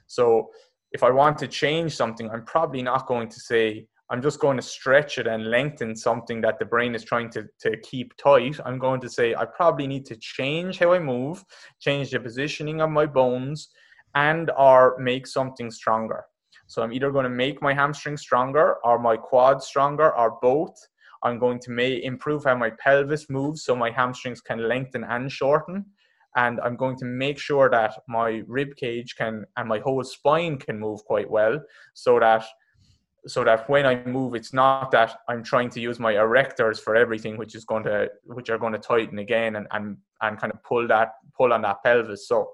So if i want to change something i'm probably not going to say i'm just going to stretch it and lengthen something that the brain is trying to, to keep tight i'm going to say i probably need to change how i move change the positioning of my bones and or make something stronger so I'm either going to make my hamstring stronger or my quad stronger or both. I'm going to may improve how my pelvis moves so my hamstrings can lengthen and shorten. And I'm going to make sure that my rib cage can and my whole spine can move quite well so that so that when I move, it's not that I'm trying to use my erectors for everything, which is going to which are going to tighten again and and, and kind of pull that pull on that pelvis. So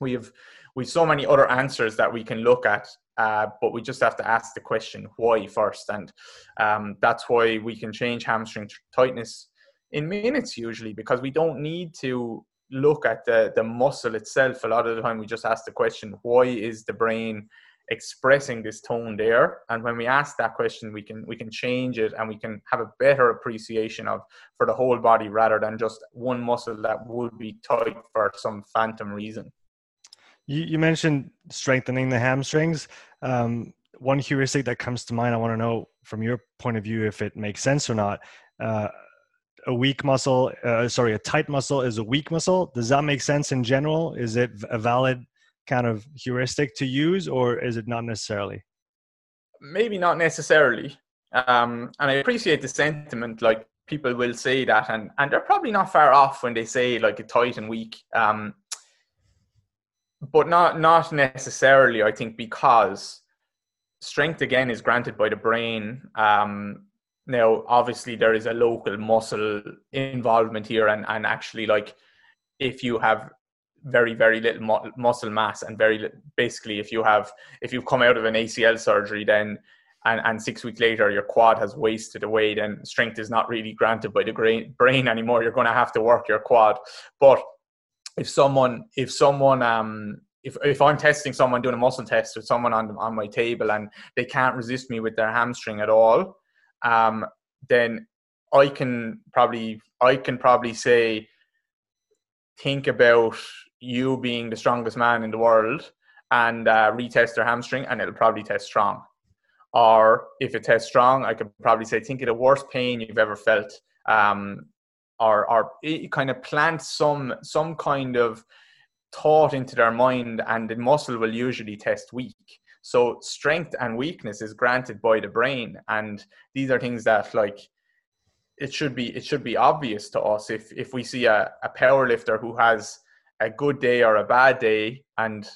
we have we have so many other answers that we can look at uh, but we just have to ask the question why first, and um, that's why we can change hamstring tightness in minutes usually because we don't need to look at the the muscle itself. A lot of the time, we just ask the question why is the brain expressing this tone there and when we ask that question we can we can change it and we can have a better appreciation of for the whole body rather than just one muscle that would be tight for some phantom reason you, you mentioned strengthening the hamstrings. Um, one heuristic that comes to mind, I want to know from your point of view if it makes sense or not. Uh, a weak muscle, uh, sorry, a tight muscle is a weak muscle. Does that make sense in general? Is it a valid kind of heuristic to use, or is it not necessarily? maybe not necessarily. Um, and I appreciate the sentiment. Like people will say that, and and they're probably not far off when they say like a tight and weak. Um, but not not necessarily. I think because strength again is granted by the brain. Um, now, obviously, there is a local muscle involvement here, and and actually, like if you have very very little mu- muscle mass and very li- basically if you have if you've come out of an ACL surgery then and, and six weeks later your quad has wasted away then strength is not really granted by the brain, brain anymore. You're going to have to work your quad. But if someone if someone um if, if I'm testing someone doing a muscle test with someone on on my table and they can't resist me with their hamstring at all, um, then I can probably I can probably say think about you being the strongest man in the world and uh, retest their hamstring and it'll probably test strong. Or if it tests strong, I could probably say, think of the worst pain you've ever felt. Um, or, or kind of plant some some kind of thought into their mind and the muscle will usually test weak. So strength and weakness is granted by the brain. And these are things that like it should be it should be obvious to us if if we see a, a power lifter who has a good day or a bad day and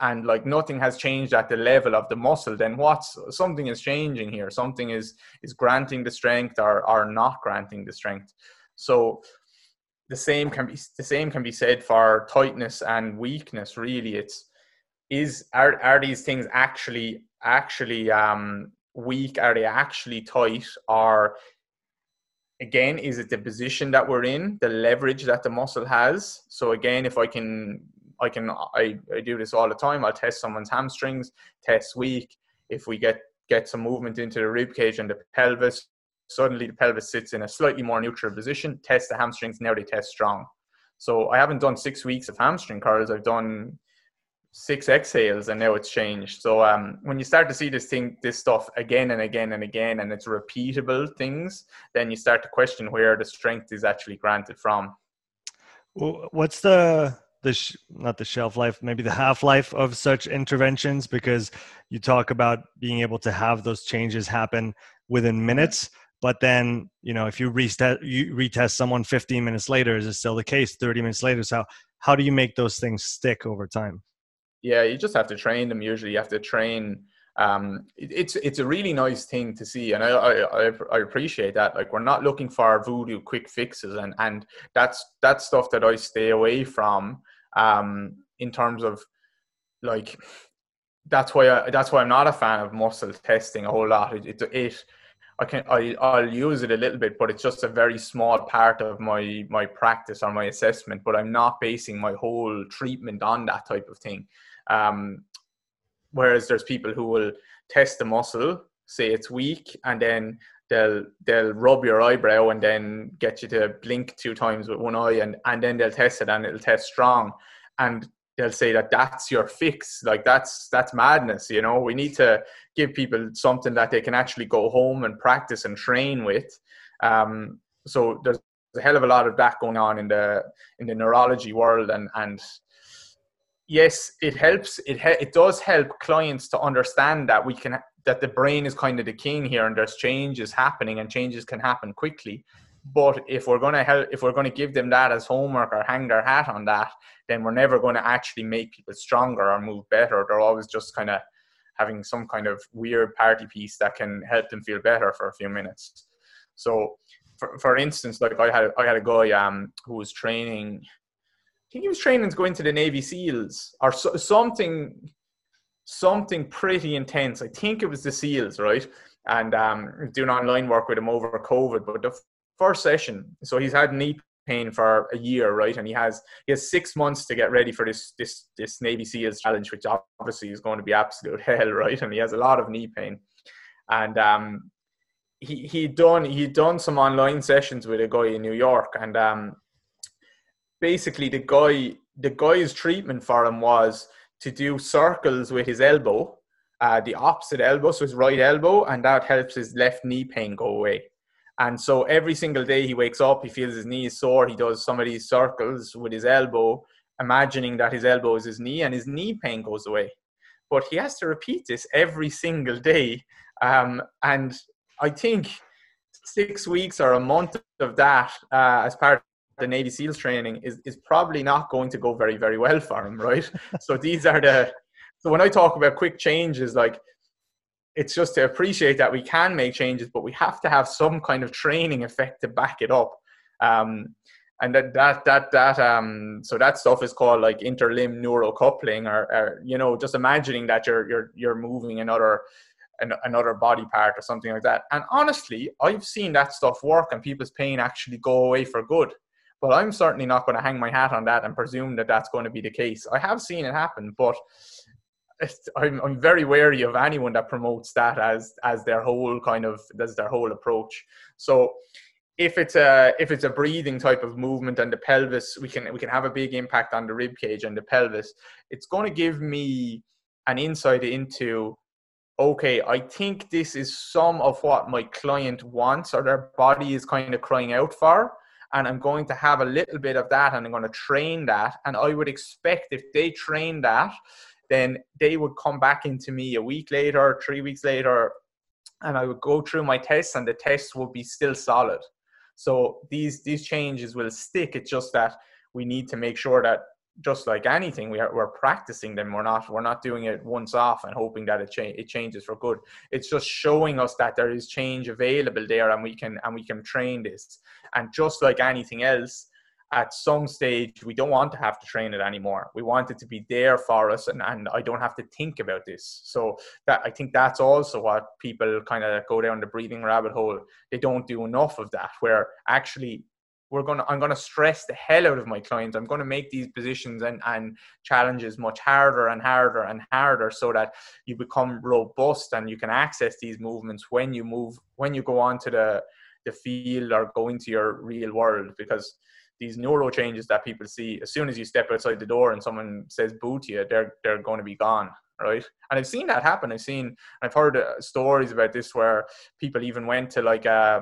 and like nothing has changed at the level of the muscle then what's something is changing here. Something is is granting the strength or or not granting the strength. So the same can be the same can be said for tightness and weakness really. It's is are are these things actually actually um weak? Are they actually tight? Or again is it the position that we're in the leverage that the muscle has? So again if i can i can i, I do this all the time. I'll test someone's hamstrings test weak. If we get get some movement into the rib cage and the pelvis suddenly the pelvis sits in a slightly more neutral position test the hamstrings now they test strong. So i haven't done six weeks of hamstring curls. I've done six exhales and now it's changed. So um, when you start to see this thing this stuff again and again and again and it's repeatable things then you start to question where the strength is actually granted from. What's the the sh- not the shelf life maybe the half life of such interventions? Because you talk about being able to have those changes happen within mm-hmm. minutes but then you know if you retest you retest someone 15 minutes later is it still the case? 30 minutes later so how do you make those things stick over time yeah, you just have to train them. Usually, you have to train. Um, it, it's it's a really nice thing to see, and I, I I appreciate that. Like we're not looking for voodoo quick fixes, and and that's that's stuff that I stay away from. Um, in terms of like that's why I, that's why I'm not a fan of muscle testing a whole lot. It, it, it I can I I'll use it a little bit, but it's just a very small part of my my practice or my assessment. But I'm not basing my whole treatment on that type of thing. Um, whereas there's people who will test the muscle, say it's weak, and then they'll they'll rub your eyebrow and then get you to blink two times with one eye, and and then they'll test it and it'll test strong, and they'll say that that's your fix. Like that's that's madness. You know, we need to give people something that they can actually go home and practice and train with. Um, so there's a hell of a lot of that going on in the in the neurology world and and yes, it helps. It it does help clients to understand that we can that the brain is kind of the king here, and there's changes happening, and changes can happen quickly. But if we're gonna help, if we're gonna give them that as homework or hang their hat on that, then we're never going to actually make people stronger or move better. They're always just kind of having some kind of weird party piece that can help them feel better for a few minutes. So, for, for instance, like I had I had a guy um who was training I think he was training to go into the Navy SEALs or so, something, something pretty intense. I think it was the SEALs, right? And um, doing online work with him over COVID. But the first session, so he's had knee pain for a year, right? And he has he has six months to get ready for this this this Navy SEALs challenge, which obviously is going to be absolute hell, right? And he has a lot of knee pain. And um, he he done he done some online sessions with a guy in New York, and um, basically the guy the guy's treatment for him was to do circles with his elbow, uh, the opposite elbow, so his right elbow, and that helps his left knee pain go away. And so every single day he wakes up, he feels his knee is sore. He does some of these circles with his elbow, imagining that his elbow is his knee, and his knee pain goes away. but he has to repeat this every single day. Um, and I think six weeks or a month of that uh, as part the Navy SEALs training is, is probably not going to go very, very well for him, right? so these are the, so when I talk about quick changes, like it's just to appreciate that we can make changes, but we have to have some kind of training effect to back it up. Um, and that that that that um so that stuff is called like interlimb neural coupling or, or you know just imagining that you're you're you're moving another an, another body part or something like that and honestly i've seen that stuff work and people's pain actually go away for good but i'm certainly not going to hang my hat on that and presume that that's going to be the case. I have seen it happen but I'm, I'm very wary of anyone that promotes that as as their whole kind of as their whole approach. So if it's a if it's a breathing type of movement and the pelvis we can we can have a big impact on the rib cage and the pelvis it's going to give me an insight into okay i think this is some of what my client wants or their body is kind of crying out for and i'm going to have a little bit of that and i'm going to train that and i would expect if they train that then they would come back into me a week later three weeks later and i would go through my tests and the tests would be still solid so these these changes will stick. It's just that we need to make sure that just like anything, we are, we're practicing them. We're not we're not doing it once off and hoping that it cha- it changes for good. It's just showing us that there is change available there, and we can and we can train this. And just like anything else, at some stage we don't want to have to train it anymore we want it to be there for us and, and i don't have to think about this so that i think that's also what people kind of go down the breathing rabbit hole they don't do enough of that where actually we're going to i'm going to stress the hell out of my clients i'm going to make these positions and, and challenges much harder and harder and harder so that you become robust and you can access these movements when you move when you go on to the the field or go into your real world because these neuro changes that people see as soon as you step outside the door and someone says boo to you, they're they're going to be gone, right? And I've seen that happen. I've seen, I've heard uh, stories about this where people even went to like a uh,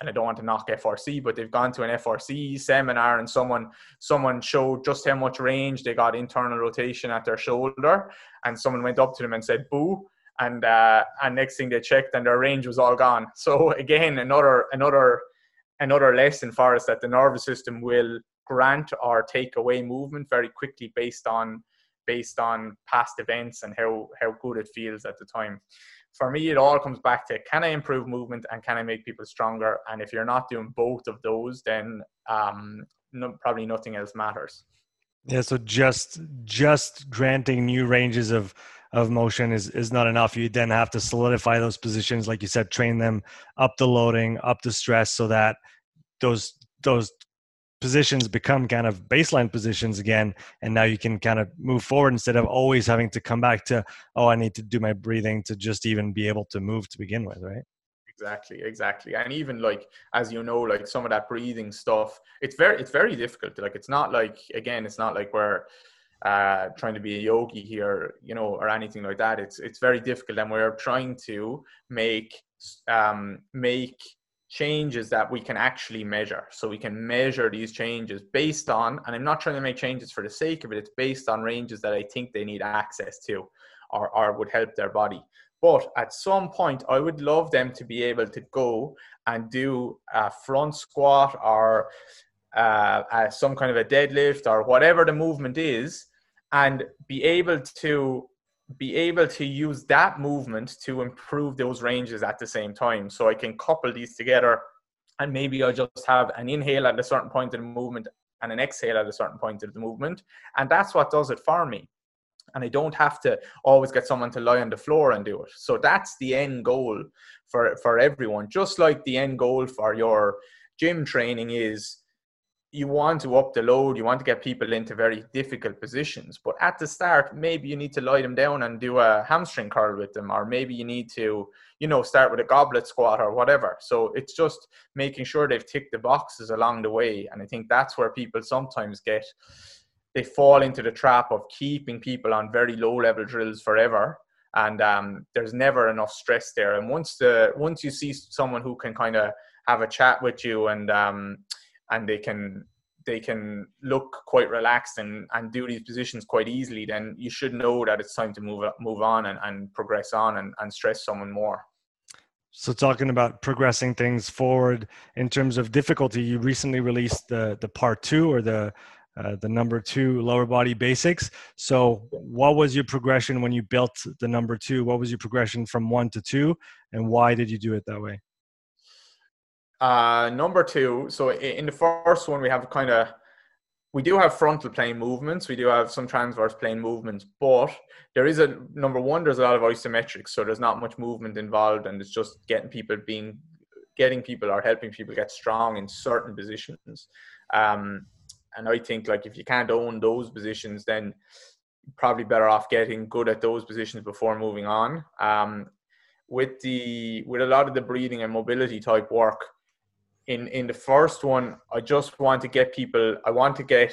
and I don't want to knock FRC, but they've gone to an FRC seminar and someone someone showed just how much range they got internal rotation at their shoulder, and someone went up to them and said boo, and uh, and next thing they checked and their range was all gone. So again, another another another lesson for us that the nervous system will grant or take away movement very quickly based on based on past events and how how good it feels at the time for me it all comes back to can i improve movement and can i make people stronger? And if you're not doing both of those then um, no, probably nothing else matters. Yeah so just just granting new ranges of of motion is is not enough. You then have to solidify those positions like you said train them up the loading up the stress so that those those positions become kind of baseline positions again and now you can kind of move forward instead of always having to come back to oh i need to do my breathing to just even be able to move to begin with right? Exactly exactly and even like as you know like some of that breathing stuff it's very it's very difficult like it's not like again it's not like we're uh trying to be a yogi here you know or anything like that it's it's very difficult and we're trying to make um make changes that we can actually measure. So we can measure these changes based on, and I'm not trying to make changes for the sake of it, it's based on ranges that I think they need access to or, or would help their body. But at some point, I would love them to be able to go and do a front squat or uh, uh, some kind of a deadlift or whatever the movement is, and be able to be able to use that movement to improve those ranges at the same time. So I can couple these together and maybe I just have an inhale at a certain point in the movement and an exhale at a certain point of the movement. And that's what does it for me. And I don't have to always get someone to lie on the floor and do it. So that's the end goal for, for everyone. Just like the end goal for your gym training is you want to up the load, you want to get people into very difficult positions. But at the start, maybe you need to lie them down and do a hamstring curl with them, or maybe you need to, you know, start with a goblet squat or whatever. So it's just making sure they've ticked the boxes along the way. And I think that's where people sometimes get they fall into the trap of keeping people on very low level drills forever. And um, there's never enough stress there. And once the once you see someone who can kind of have a chat with you and um, and they can they can look quite relaxed and, and do these positions quite easily, then you should know that it's time to move move on and, and progress on and, and stress someone more. So, talking about progressing things forward in terms of difficulty, you recently released the the part two or the uh, the number two lower body basics. So, what was your progression when you built the number two? What was your progression from one to two, and why did you do it that way? Uh, number two. So, in the first one, we have kind of we do have frontal plane movements. We do have some transverse plane movements, but there is a number one. There's a lot of isometrics, so there's not much movement involved, and it's just getting people being getting people or helping people get strong in certain positions. Um, and I think like if you can't own those positions, then probably better off getting good at those positions before moving on. Um, with the with a lot of the breathing and mobility type work, in in the first one, I just want to get people. I want to get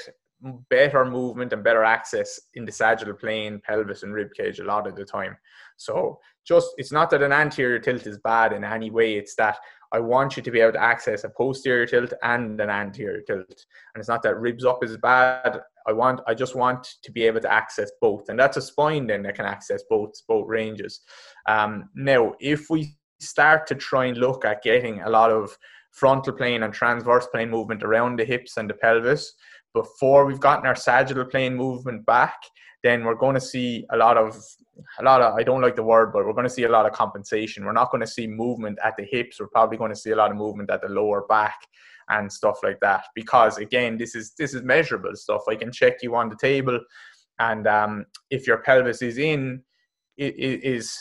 better movement and better access in the sagittal plane, pelvis, and rib cage a lot of the time. So just it's not that an anterior tilt is bad in any way. It's that I want you to be able to access a posterior tilt and an anterior tilt. And it's not that ribs up is bad. I want I just want to be able to access both. And that's a spine then that can access both both ranges. Um, now if we start to try and look at getting a lot of frontal plane and transverse plane movement around the hips and the pelvis before we've gotten our sagittal plane movement back, then we're going to see a lot of a lot of I don't like the word, but we're going to see a lot of compensation. We're not going to see movement at the hips. We're probably going to see a lot of movement at the lower back and stuff like that. Because again, this is this is measurable stuff. I can check you on the table, and um, if your pelvis is in, it is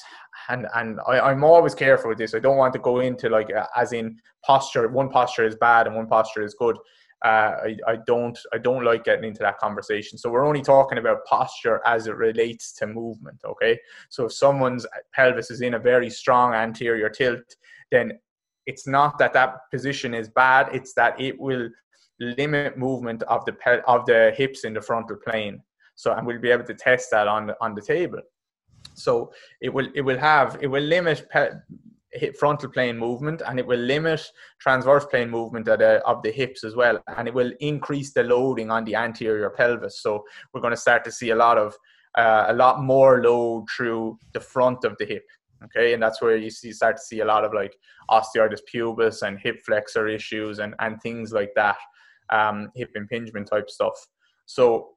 and and I, am always careful with this. I don't want to go into like as in posture. One posture is bad and one posture is good uh, I, I don't I don't like getting into that conversation. So we're only talking about posture as it relates to movement. Okay, so if someone's pelvis is in a very strong anterior tilt, then it's not that that position is bad. It's that it will limit movement of the pe- of the hips in the frontal plane. So and we'll be able to test that on the on the table. So it will it will have it will limit pe- frontal plane movement and it will limit transverse plane movement the, of the hips as well. And it will increase the loading on the anterior pelvis. So we're going to start to see a lot of uh, a lot more load through the front of the hip. Okay? And that's where you see start to see a lot of like osteitis pubis and hip flexor issues and and things like that um, hip impingement type stuff. So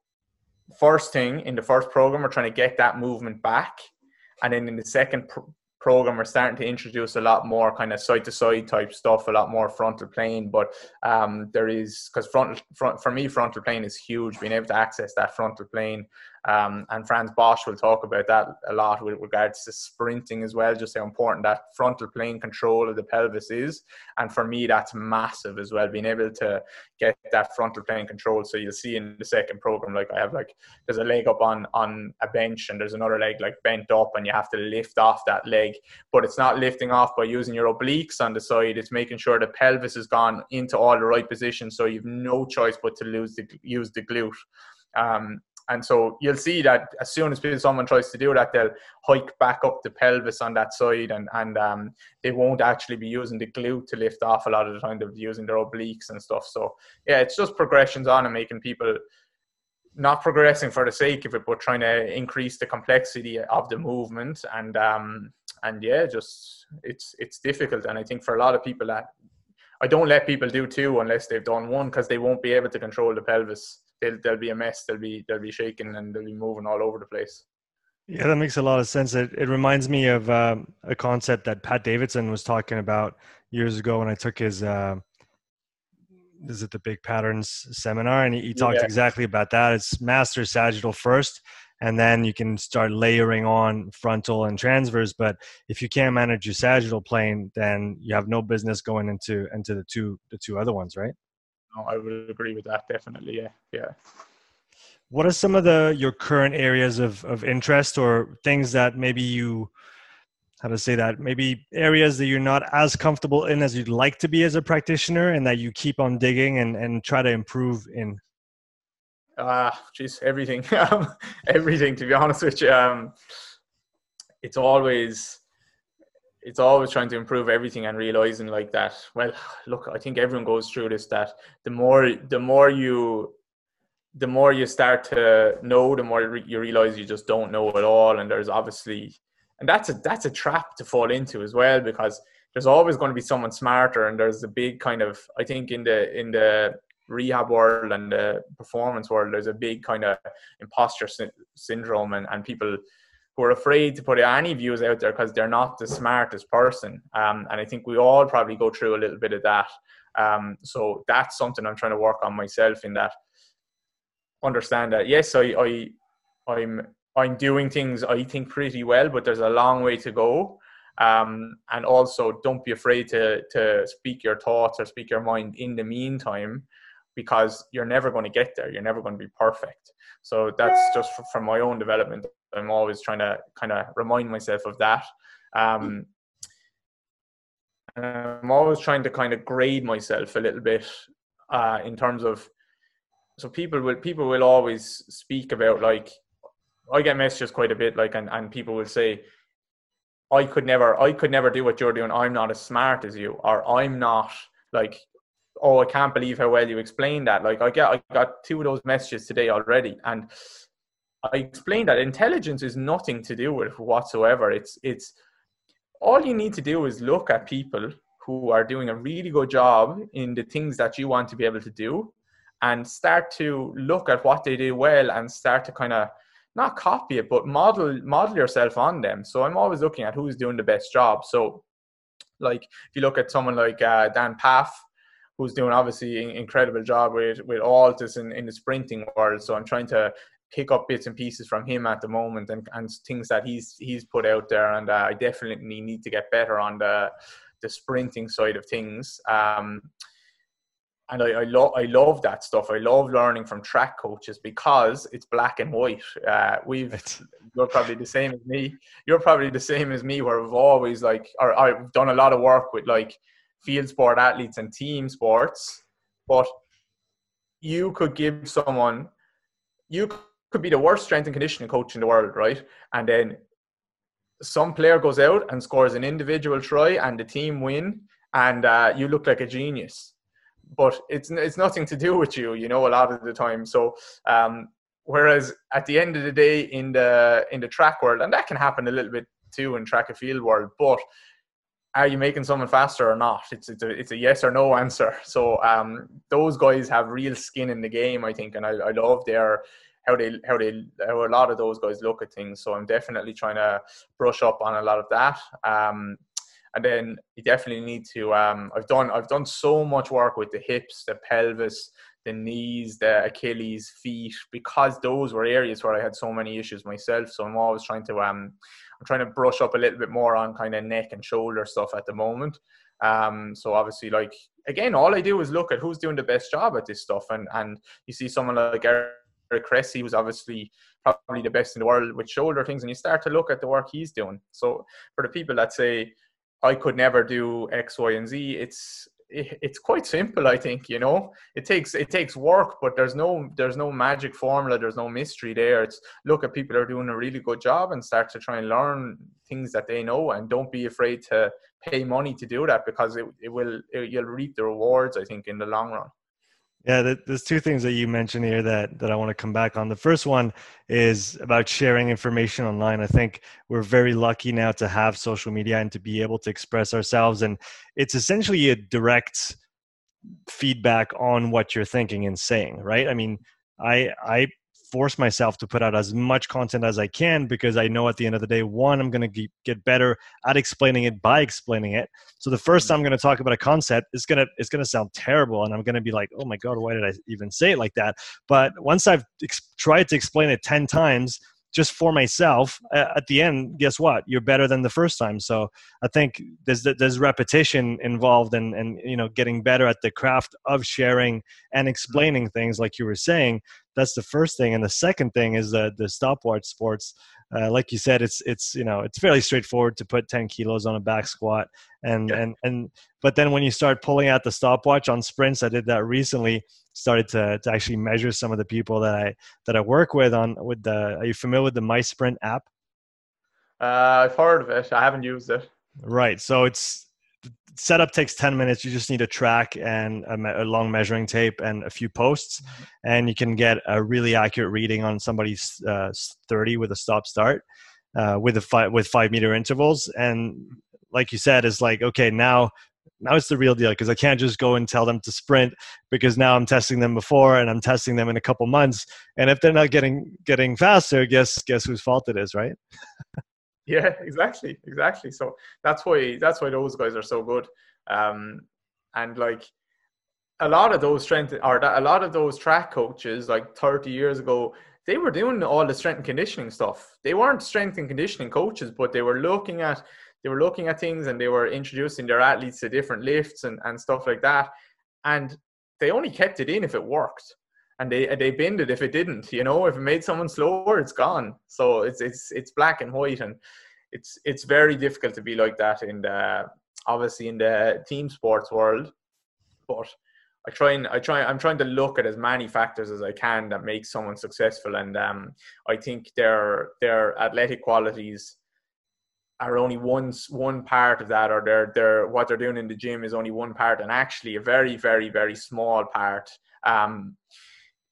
first thing in the first program we're trying to get that movement back. And then in the second pr- program we're starting to introduce a lot more kind of side to side type stuff a lot more frontal plane. But um, there is because front, front for me frontal plane is huge being able to access that frontal plane um, and Frans Bosch will talk about that a lot with regards to sprinting as well, just how important that frontal plane control of the pelvis is. And for me, that's massive as well, being able to get that frontal plane control. So you'll see in the second program, like I have like there's a leg up on on a bench and there's another leg like bent up and you have to lift off that leg. But it's not lifting off by using your obliques on the side, it's making sure the pelvis has gone into all the right positions so you've no choice but to lose the use the glute. Um, and so you'll see that as soon as someone tries to do that, they'll hike back up the pelvis on that side, and and um, they won't actually be using the glute to lift off a lot of the time. They'll be using their obliques and stuff. So yeah, it's just progressions on and making people not progressing for the sake of it, but trying to increase the complexity of the movement. And um, and yeah, just it's it's difficult. And I think for a lot of people that I don't let people do two unless they've done one because they won't be able to control the pelvis they'll they'll be a mess. They'll be they'll be shaking and they'll be moving all over the place. Yeah, that makes a lot of sense. It it reminds me of um, a concept that Pat Davidson was talking about years ago when I took his. Uh, is it the big patterns seminar and he, he talked yeah. exactly about that it's master sagittal first and then you can start layering on frontal and transverse but if you can't manage your sagittal plane then you have no business going into into the two the two other ones right no, I would agree with that. Definitely, yeah, yeah. What are some of the your current areas of of interest or things that maybe you how to say that maybe areas that you're not as comfortable in as you'd like to be as a practitioner and that you keep on digging and and try to improve in ah uh, geez everything everything to be honest with you um it's always it's always trying to improve everything and realizing like that. Well, look, I think everyone goes through this. That the more the more you the more you start to know, the more you realize you just don't know at all. And there's obviously, and that's a that's a trap to fall into as well because there's always going to be someone smarter. And there's a big kind of I think in the in the rehab world and the performance world, there's a big kind of imposter sy- syndrome and, and people who are afraid to put any views out there because they're not the smartest person. Um, and I think we all probably go through a little bit of that. Um, so that's something I'm trying to work on myself in that understand that yes, I, I I'm I'm doing things I think pretty well, but there's a long way to go. Um, and also don't be afraid to to speak your thoughts or speak your mind in the meantime because you're never going to get there you're never going to be perfect so that's just from my own development i'm always trying to kind of remind myself of that. Um, i'm always trying to kind of grade myself a little bit uh, in terms of so people will people will always speak about like I get messages quite a bit like and, and people will say I could never I could never do what you're doing. I'm not as smart as you or I'm not like oh I can't believe how well you explained that. Like I get I got two of those messages today already and I explained that intelligence is nothing to do with whatsoever. It's it's all you need to do is look at people who are doing a really good job in the things that you want to be able to do and start to look at what they do well and start to kind of not copy it but model model yourself on them. So i'm always looking at who's doing the best job. So like if you look at someone like uh, dan pfaff who's doing obviously an incredible job with with all this in, in the sprinting world. So i'm trying to pick up bits and pieces from him at the moment and, and things that he's he's put out there and uh, i definitely need to get better on the the sprinting side of things um, and I, I love I love that stuff. I love learning from track coaches because it's black and white. Uh, we've you're probably the same as me. You're probably the same as me, where we've always like, or I've done a lot of work with like field sport athletes and team sports, but you could give someone, you could be the worst strength and conditioning coach in the world, right? And then some player goes out and scores an individual try, and the team win, and uh, you look like a genius but it's it's nothing to do with you, you know, a lot of the time. So um, whereas at the end of the day in the in the track world, and that can happen a little bit too in track and field world, but are you making someone faster or not? It's it's a, it's a yes or no answer. So um, those guys have real skin in the game, I think, and I, I love their how they how they how a lot of those guys look at things. So I'm definitely trying to brush up on a lot of that. Um, and then you definitely need to um, i've done i've done so much work with the hips the pelvis the knees the achilles feet because those were areas where i had so many issues myself so i'm always trying to um i'm trying to brush up a little bit more on kind of neck and shoulder stuff at the moment um so obviously like again all i do is look at who's doing the best job at this stuff and and you see someone like Eric Cressey was obviously probably the best in the world with shoulder things, and you start to look at the work he's doing. So for the people that say, I could never do X, Y, and Z. It's it's quite simple i think you know it takes it takes work but there's no there's no magic formula there's no mystery there it's look at people are doing a really good job and start to try and learn things that they know and don't be afraid to pay money to do that because it, it will it, you'll reap the rewards i think in the long run yeah, there's two things that you mentioned here that, that I want to come back on. The first one is about sharing information online. I think we're very lucky now to have social media and to be able to express ourselves. And it's essentially a direct feedback on what you're thinking and saying, right? I mean, I I force myself to put out as much content as I can because I know at the end of the day, one, I'm going to get better at explaining it by explaining it. So the first mm-hmm. time I'm going to talk about a concept, it's going to it's going to sound terrible, and I'm going to be like, oh my god, why did I even say it like that? But once I've ex- tried to explain it ten times, just for myself at the end guess what? You're better than the first time. So i think there's there's repetition involved and and you know getting better at the craft of sharing and mm-hmm. explaining things like you were saying that's the first thing and the second thing is the the stopwatch sports uh, like you said it's it's you know it's fairly straightforward to put 10 kilos on a back squat and yeah. and and but then when you start pulling out the stopwatch on sprints i did that recently started to, to actually measure some of the people that I that I work with on with the. Are you familiar with the MySprint app? Uh, I've heard of it. I haven't used it. Right. So it's setup takes 10 minutes. You just need a track and a, a, long measuring tape and a few posts mm-hmm. and you can get a really accurate reading on somebody's uh, 30 with a stop start uh, with a five with five meter intervals. And like you said is like okay now now it's the real deal because i can't just go and tell them to sprint because now i'm testing them before and i'm testing them in a couple months. And if they're not getting getting faster guess guess whose fault it is right Yeah, exactly, exactly. So that's why that's why those guys are so good. Um, and like a lot of those strength or a lot of those track coaches, like 30 years ago, they were doing all the strength and conditioning stuff. They weren't strength and conditioning coaches, but they were looking at they were looking at things and they were introducing their athletes to different lifts and, and stuff like that. And they only kept it in if it worked and they they binned it if it didn't. You know, if it made someone slower, it's gone. So it's it's it's black and white, and it's it's very difficult to be like that in the obviously in the team sports world. But I try and I try I'm trying to look at as many factors as I can that make someone successful, and um, I think their their athletic qualities are only one one part of that, or their their what they're doing in the gym is only one part, and actually a very very very small part. Um,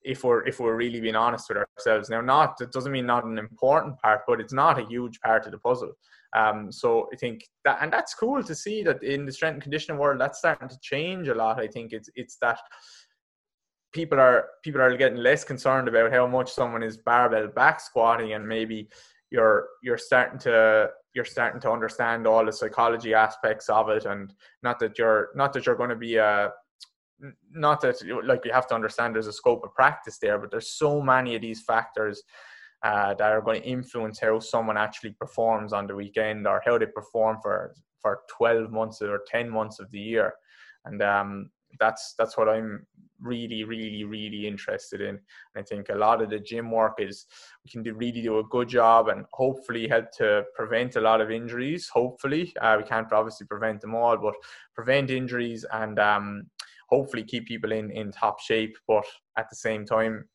if we're if we're really being honest with ourselves. Now not it doesn't mean not an important part but it's not a huge part of the puzzle. Um, so i think that and that's cool to see that in the strength and conditioning world that's starting to change a lot. I think it's it's that people are people are getting less concerned about how much someone is barbell back squatting and maybe you're you're starting to you're starting to understand all the psychology aspects of it and not that you're not that you're going to be a not that like you have to understand there's a scope of practice there, but there's so many of these factors uh, that are going to influence how someone actually performs on the weekend or how they perform for for 12 months or 10 months of the year, and um, that's that's what I'm really really really interested in. I think a lot of the gym work is we can do really do a good job and hopefully help to prevent a lot of injuries. Hopefully, uh, we can't obviously prevent them all, but prevent injuries and um, hopefully keep people in in top shape. But at the same time,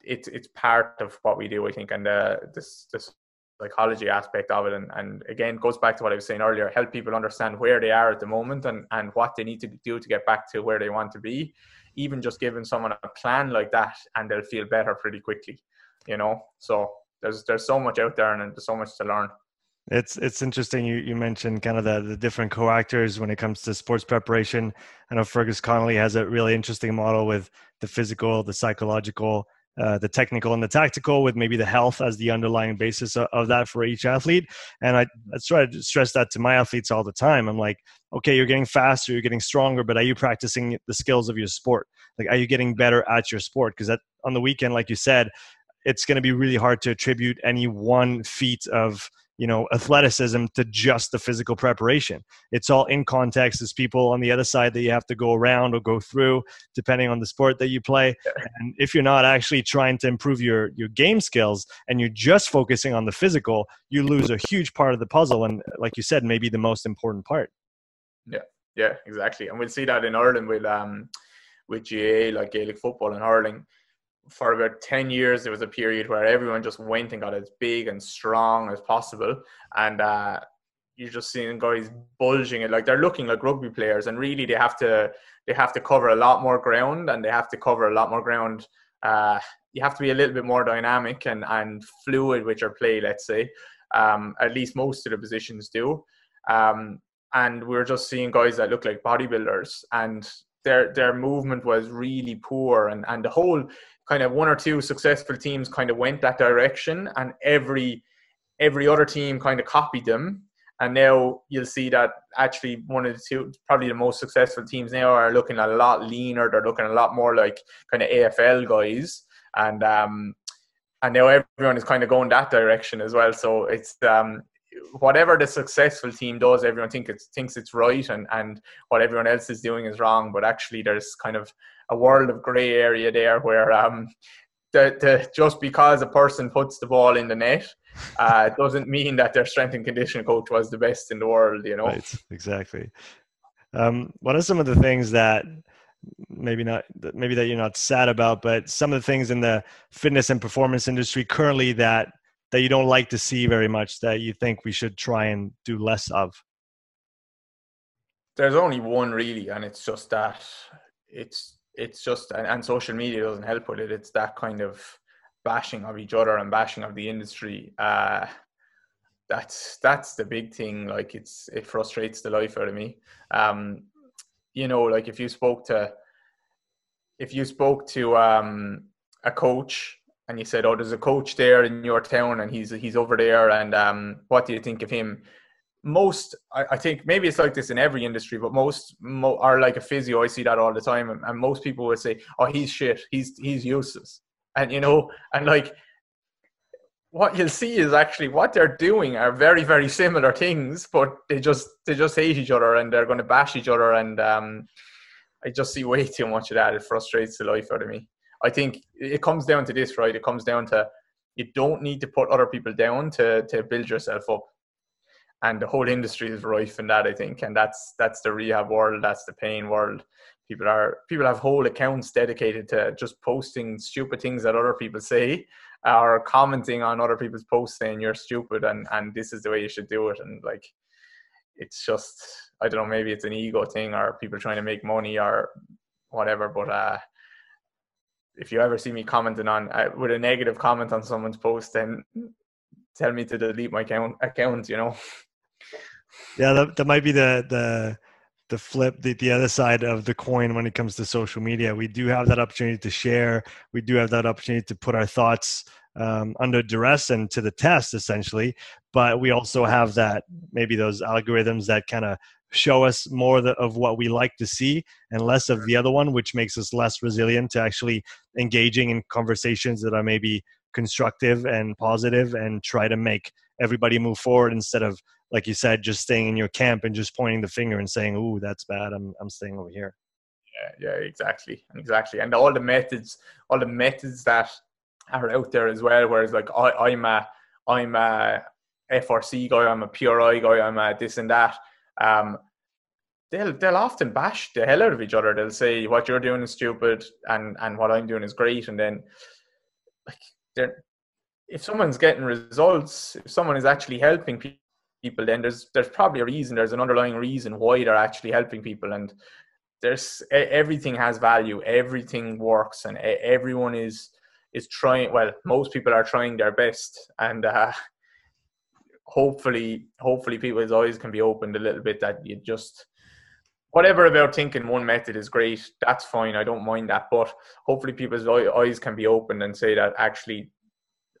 it's it's part of what we do, I think, and uh, this this psychology aspect of it. And, and again goes back to what I was saying earlier help people understand where they are at the moment and, and what they need to do to get back to where they want to be. Even just giving someone a plan like that and they'll feel better pretty quickly you know? So there's there's so much out there and there's so much to learn it's it's interesting you, you mentioned kind of the, the different co-actors when it comes to sports preparation. I know Fergus Connolly has a really interesting model with the physical, the psychological, uh, the technical and the tactical with maybe the health as the underlying basis of, of, that for each athlete. And I, I try to stress that to my athletes all the time. I'm like, okay, you're getting faster, you're getting stronger, but are you practicing the skills of your sport? Like, are you getting better at your sport? Because that on the weekend, like you said, it's going to be really hard to attribute any one feat of you know athleticism to just the physical preparation. It's all in context. There's people on the other side that you have to go around or go through depending on the sport that you play. And if you're not actually trying to improve your your game skills and you're just focusing on the physical you lose a huge part of the puzzle and like you said maybe the most important part. Yeah. Yeah exactly. And we'll see that in ireland with um with GA like Gaelic football and hurling for about 10 years there was a period where everyone just went and got as big and strong as possible. And uh, you're just seeing guys bulging it. Like they're looking like rugby players and really they have to they have to cover a lot more ground and they have to cover a lot more ground. Uh, you have to be a little bit more dynamic and, and fluid with your play let's say. Um, at least most of the positions do. Um, and we're just seeing guys that look like bodybuilders and their their movement was really poor and and the whole kind of one or two successful teams kind of went that direction and every every other team kind of copied them. And now you'll see that actually one of the two probably the most successful teams now are looking a lot leaner. They're looking a lot more like kind of afl guys. And um and now everyone is kind of going that direction as well. So it's um whatever the successful team does, everyone think it's, thinks it's right, and, and what everyone else is doing is wrong. But actually, there's kind of a world of grey area there where um, the, the, just because a person puts the ball in the net uh, doesn't mean that their strength and conditioning coach was the best in the world. You know, right? Exactly. Um, what are some of the things that maybe not maybe that you're not sad about, but some of the things in the fitness and performance industry currently that that you don't like to see very much that you think we should try and do less of? there's only one really, and it's just that it's it's just and, and social media doesn't help with it. It's that kind of bashing of each other and bashing of the industry. Uh, that's that's the big thing. Like it's it frustrates the life out of me. Um, you know, like if you spoke to if you spoke to um, a coach and you said, "Oh, there's a coach there in your town, and he's he's over there, and um, what do you think of him?" Most I, I, think maybe it's like this in every industry but most mo- are like a physio. I see that all the time. And, and, most people would say oh he's shit. He's he's useless. And you know and like what you'll see is actually what they're doing are very very similar things but they just they just hate each other and they're going to bash each other. And um i just see way too much of that. It frustrates the life out of me. I think it comes down to this right? It comes down to you don't need to put other people down to to build yourself up and the whole industry is rife in that I think, and that's that's the rehab world, that's the pain world. People are people have whole accounts dedicated to just posting stupid things that other people say, or commenting on other people's posts saying you're stupid and and this is the way you should do it, and like it's just I don't know maybe it's an ego thing or people trying to make money or whatever, but uh if you ever see me commenting on uh, with a negative comment on someone's post, then tell me to delete my account. Account, you know. yeah that, that might be the the the flip the, the other side of the coin when it comes to social media. We do have that opportunity to share. We do have that opportunity to put our thoughts um, under duress and to the test essentially. But we also have that maybe those algorithms that kind of show us more of what we like to see and less of the other one which makes us less resilient to actually engaging in conversations that are maybe constructive and positive and try to make everybody move forward instead of like you said, just staying in your camp and just pointing the finger and saying, "Ooh, that's bad. I'm I'm staying over here." Yeah, yeah, exactly, exactly. And all the methods, all the methods that are out there as well. Whereas, like, I, I'm a I'm a FRC guy, I'm a PRI guy, I'm a this and that. Um, they'll they'll often bash the hell out of each other. They'll say what you're doing is stupid and and what I'm doing is great, and then like they're if someone's getting results, if someone is actually helping people then there's there's probably a reason there's an underlying reason why they're actually helping people and there's everything has value everything works and everyone is is trying well most people are trying their best and uh, hopefully hopefully people's eyes can be opened a little bit that you just whatever about thinking one method is great that's fine i don't mind that but hopefully people's eyes can be opened and say that actually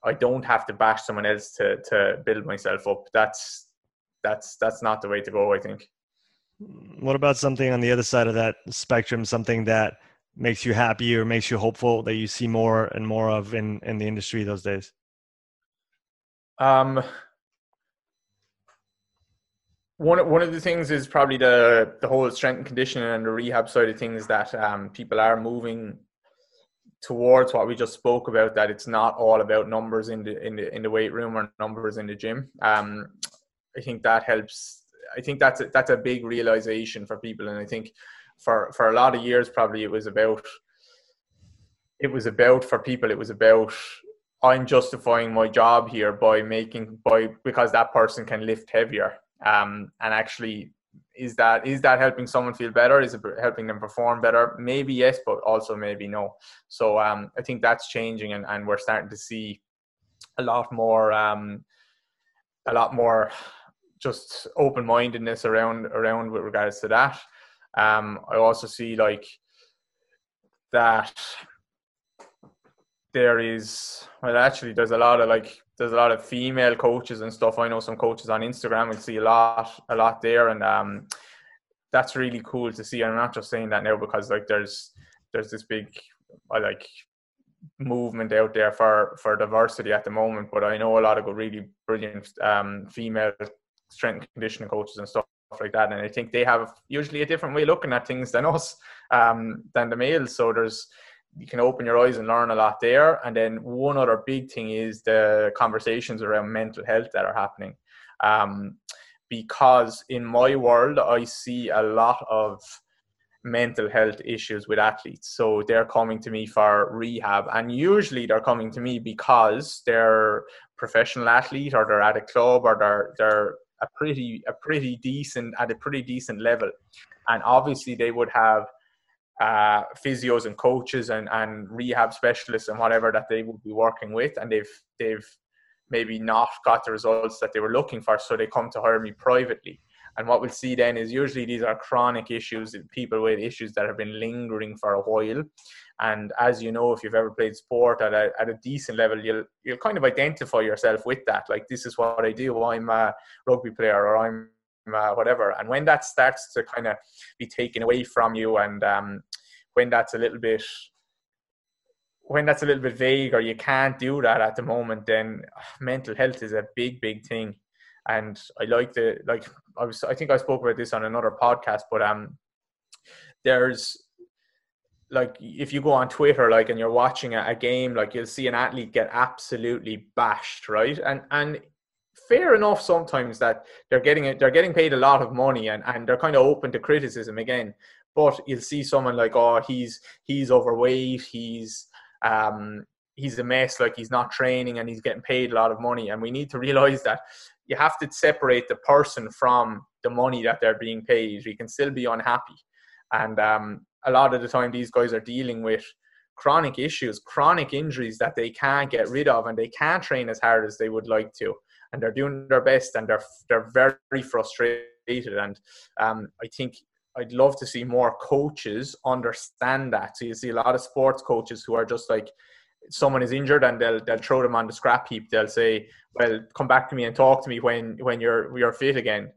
i don't have to bash someone else to to build myself up that's that's that's not the way to go. I think. What about something on the other side of that spectrum? Something that makes you happy or makes you hopeful that you see more and more of in in the industry those days? Um, one one of the things is probably the the whole strength and conditioning and the rehab side of things that um, people are moving towards what we just spoke about that it's not all about numbers in the in the in the weight room or numbers in the gym um I think that helps. I think that's a, that's a big realization for people, and I think for for a lot of years probably it was about it was about for people it was about I'm justifying my job here by making by because that person can lift heavier. Um, and actually, is that is that helping someone feel better? Is it helping them perform better? Maybe yes, but also maybe no. So um, I think that's changing, and, and we're starting to see a lot more um, a lot more just open mindedness around around with regards to that. Um, I also see like that there is well actually there's a lot of like there's a lot of female coaches and stuff. I know some coaches on Instagram. We see a lot a lot there, and um, that's really cool to see. I'm not just saying that now because like there's there's this big I like movement out there for for diversity at the moment. But I know a lot of good, really brilliant um, female strength and conditioning coaches and stuff like that. And I think they have usually a different way of looking at things than us, um, than the males. So there's you can open your eyes and learn a lot there. And then one other big thing is the conversations around mental health that are happening. Um, because in my world, I see a lot of mental health issues with athletes. So they're coming to me for rehab, and usually they're coming to me because they're professional athlete or they're at a club or they're they're a pretty a pretty decent at a pretty decent level, and obviously they would have uh, physios and coaches and, and rehab specialists and whatever that they would be working with, and they've they've maybe not got the results that they were looking for, so they come to hire me privately. And what we'll see then is usually these are chronic issues, people with issues that have been lingering for a while. And as you know, if you've ever played sport at a, at a decent level, you'll you'll kind of identify yourself with that. Like this is what I do. I'm a rugby player, or I'm uh, whatever. And when that starts to kind of be taken away from you, and um, when that's a little bit when that's a little bit vague or you can't do that at the moment, then mental health is a big, big thing. And I like the like I was I think I spoke about this on another podcast, but um there's like if you go on Twitter like and you're watching a, a game, like you'll see an athlete get absolutely bashed, right? And and fair enough sometimes that they're getting it they're getting paid a lot of money and, and they're kind of open to criticism again. But you'll see someone like oh he's he's overweight he's um he's a mess like he's not training and he's getting paid a lot of money. And we need to realize that you have to separate the person from the money that they're being paid. You can still be unhappy. And um, a lot of the time these guys are dealing with chronic issues chronic injuries that they can't get rid of and they can't train as hard as they would like to and they're doing their best and they're they're very frustrated and um, i think I'd love to see more coaches understand that. So you see a lot of sports coaches who are just like, someone is injured and they'll they'll throw them on the scrap heap. They'll say, "Well, come back to me and talk to me when when you're you're fit again."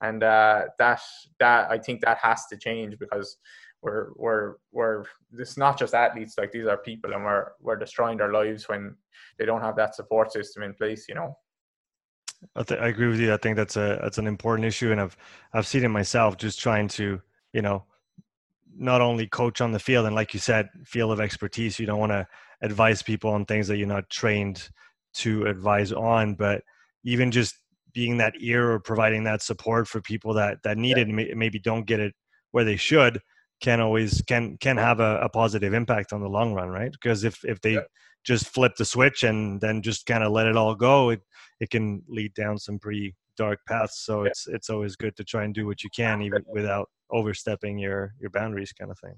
And uh, that that I think that has to change because we're we're we're it's not just athletes like these are people and we're we're destroying their lives when they don't have that support system in place. You know. I, th- I agree with you. I think that's a that's an important issue, and I've I've seen it myself. Just trying to you know not only coach on the field and like you said, field of expertise. You don't want to advise people on things that you're not trained to advise on, but even just being that ear or providing that support for people that that need yeah. it maybe don't get it where they should can always can can have a, a positive impact on the long run right because if if they yeah. just flip the switch and then just kind of let it all go it it can lead down some pretty dark paths. So yeah. it's it's always good to try and do what you can, even without overstepping your your boundaries, kind of thing.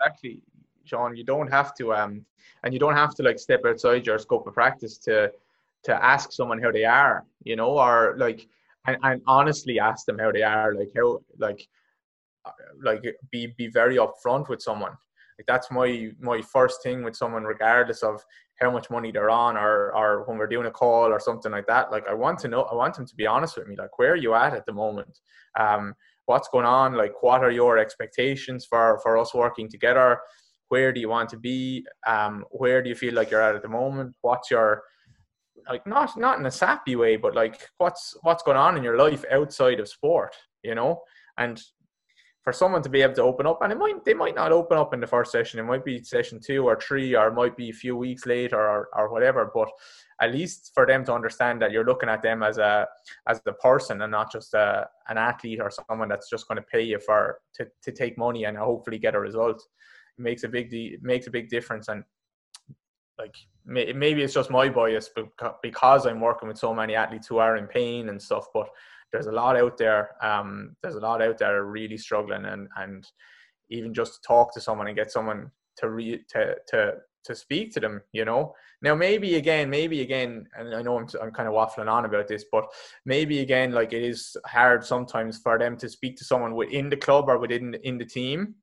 Exactly, John. You don't have to um, and you don't have to like step outside your scope of practice to to ask someone how they are, you know, or like and, and honestly ask them how they are, like how like like be be very upfront with someone. Like that's my my first thing with someone regardless of how much money they're on or or when we're doing a call or something like that. Like i want to know i want them to be honest with me. Like where are you at at the moment? Um what's going on? Like what are your expectations for for us working together? Where do you want to be? Um where do you feel like you're at at the moment? What's your like not not in a sappy way but like what's what's going on in your life outside of sport you know? And for someone to be able to open up, and it might they might not open up in the first session. It might be session two or three, or it might be a few weeks later, or or whatever. But at least for them to understand that you're looking at them as a as the person and not just a, an athlete or someone that's just going to pay you for to, to take money and hopefully get a result. It makes a big it makes a big difference and like maybe it's just my bias because I'm working with so many athletes who are in pain and stuff but there's a lot out there. Um, there's a lot out there really struggling, and and even just to talk to someone and get someone to re to to to speak to them. You know, now maybe again, maybe again, and I know I'm I'm kind of waffling on about this, but maybe again, like it is hard sometimes for them to speak to someone within the club or within in the team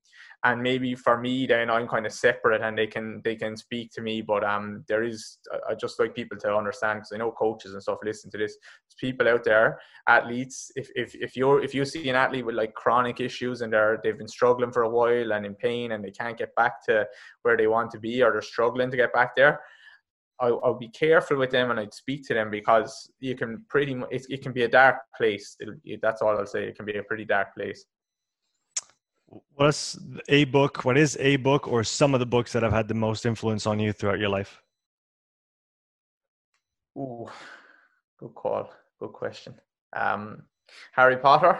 and maybe for me then i'm kind of separate and they can they can speak to me but um there is i just like people to understand because i know coaches and stuff listen to this There's people out there athletes if, if if you're if you see an athlete with like chronic issues and they're they've been struggling for a while and in pain and they can't get back to where they want to be or they're struggling to get back there I'll, I'll, be careful with them and I'd speak to them because you can pretty much it, it can be a dark place. It, that's all I'll say. It can be a pretty dark place what's a book what is a book or some of the books that have had the most influence on you throughout your life Ooh, good call good question um, harry potter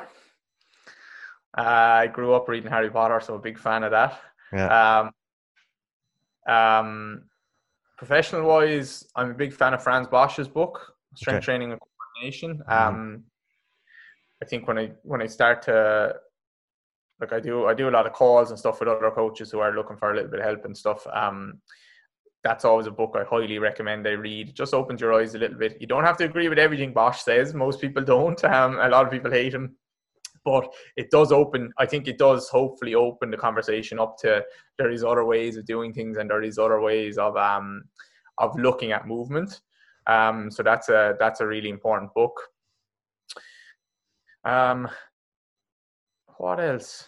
uh, i grew up reading harry potter so a big fan of that yeah. um, um, professional wise i'm a big fan of Frans Bosch's book strength okay. training and coordination mm-hmm. um, I think when I when I start to like I do I do a lot of calls and stuff with other coaches who are looking for a little bit of help and stuff. Um, that's always a book I highly recommend they read. Just opens your eyes a little bit. You don't have to agree with everything Bosch says. Most people don't. Um, a lot of people hate him, but it does open. I think it does hopefully open the conversation up to there is other ways of doing things and there is other ways of um of looking at movement. Um, so that's a that's a really important book. Um, what else?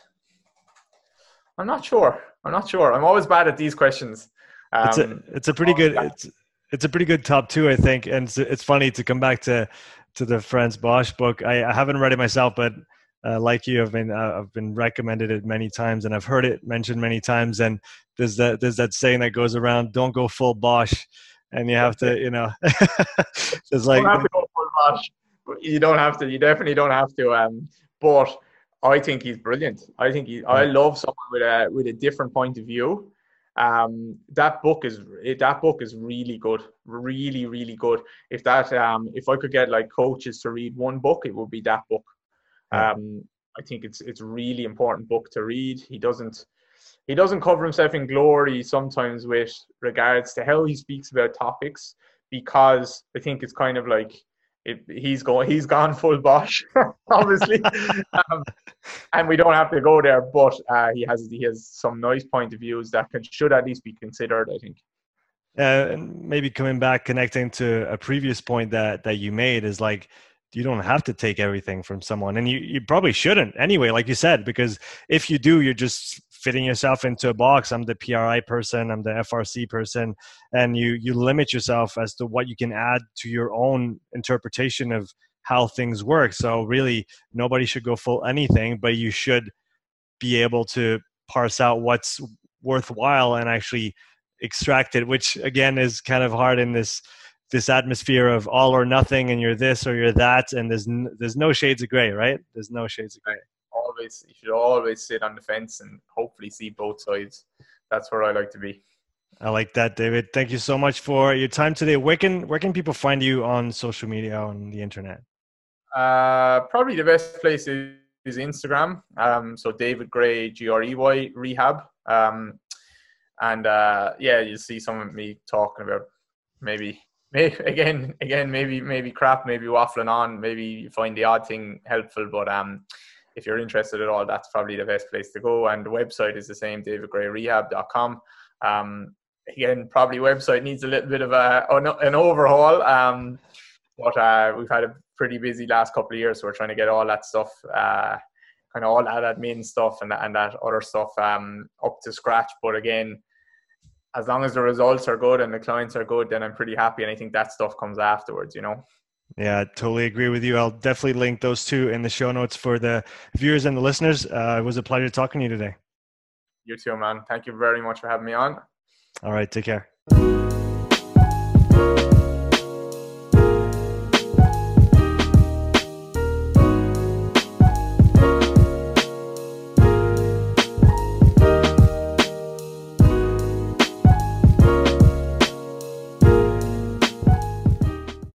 I'm not sure. I'm not sure. I'm always bad at these questions. Um, it's a um, it's a pretty good it's it's a pretty good top two, I think. And it's, it's funny to come back to to the Frans Bosch book. I, I haven't read it myself, but uh, like you, I've been uh, I've been recommended it many times, and I've heard it mentioned many times. And there's that there's that saying that goes around: "Don't go full Bosch," and you have to, you know, it's like you don't have to go full Bosch. You don't have to. You definitely don't have to. Um, but I think he's brilliant. I think he. I love someone with a with a different point of view. Um, that book is that book is really good, really really good. If that um, if I could get like coaches to read one book, it would be that book. Um, I think it's it's really important book to read. He doesn't he doesn't cover himself in glory sometimes with regards to how he speaks about topics because I think it's kind of like it, he's going he's gone full Bosch obviously. Um, and we don't have to go there but uh, he has he has some nice point of views that can, should at least be considered I think. Uh, and maybe coming back connecting to a previous point that that you made is like you don't have to take everything from someone and you, you probably shouldn't anyway like you said because if you do you're just fitting yourself into a box. I'm the pri person i'm the frc person and you you limit yourself as to what you can add to your own interpretation of how things work. So really nobody should go full anything but you should be able to parse out what's worthwhile and actually extract it which again is kind of hard in this this atmosphere of all or nothing and you're this or you're that and there's n- there's no shades of gray right? There's no shades of gray always you should always sit on the fence and hopefully see both sides. That's where i like to be. I like that david. Thank you so much for your time today. Where can where can people find you on social media on the internet? Uh probably the best place is, is instagram. Um so david grey g-r-e-y rehab. Um and uh yeah you'll see some of me talking about maybe maybe again, again, maybe maybe crap, maybe waffling on, maybe you find the odd thing helpful, but um, if you're interested at all, that's probably the best place to go. And the website is the same, davidgreyrehab.com. Um, again, probably website needs a little bit of a an overhaul. Um, but uh, we've had a pretty busy last couple of years, so we're trying to get all that stuff, uh, kind of all that admin stuff and and that other stuff um, up to scratch. But again, as long as the results are good and the clients are good, then I'm pretty happy. And I think that stuff comes afterwards, you know. Yeah, I totally agree with you. I'll definitely link those two in the show notes for the viewers and the listeners. Uh, it was a pleasure talking to you today. You too, man. Thank you very much for having me on. All right, take care.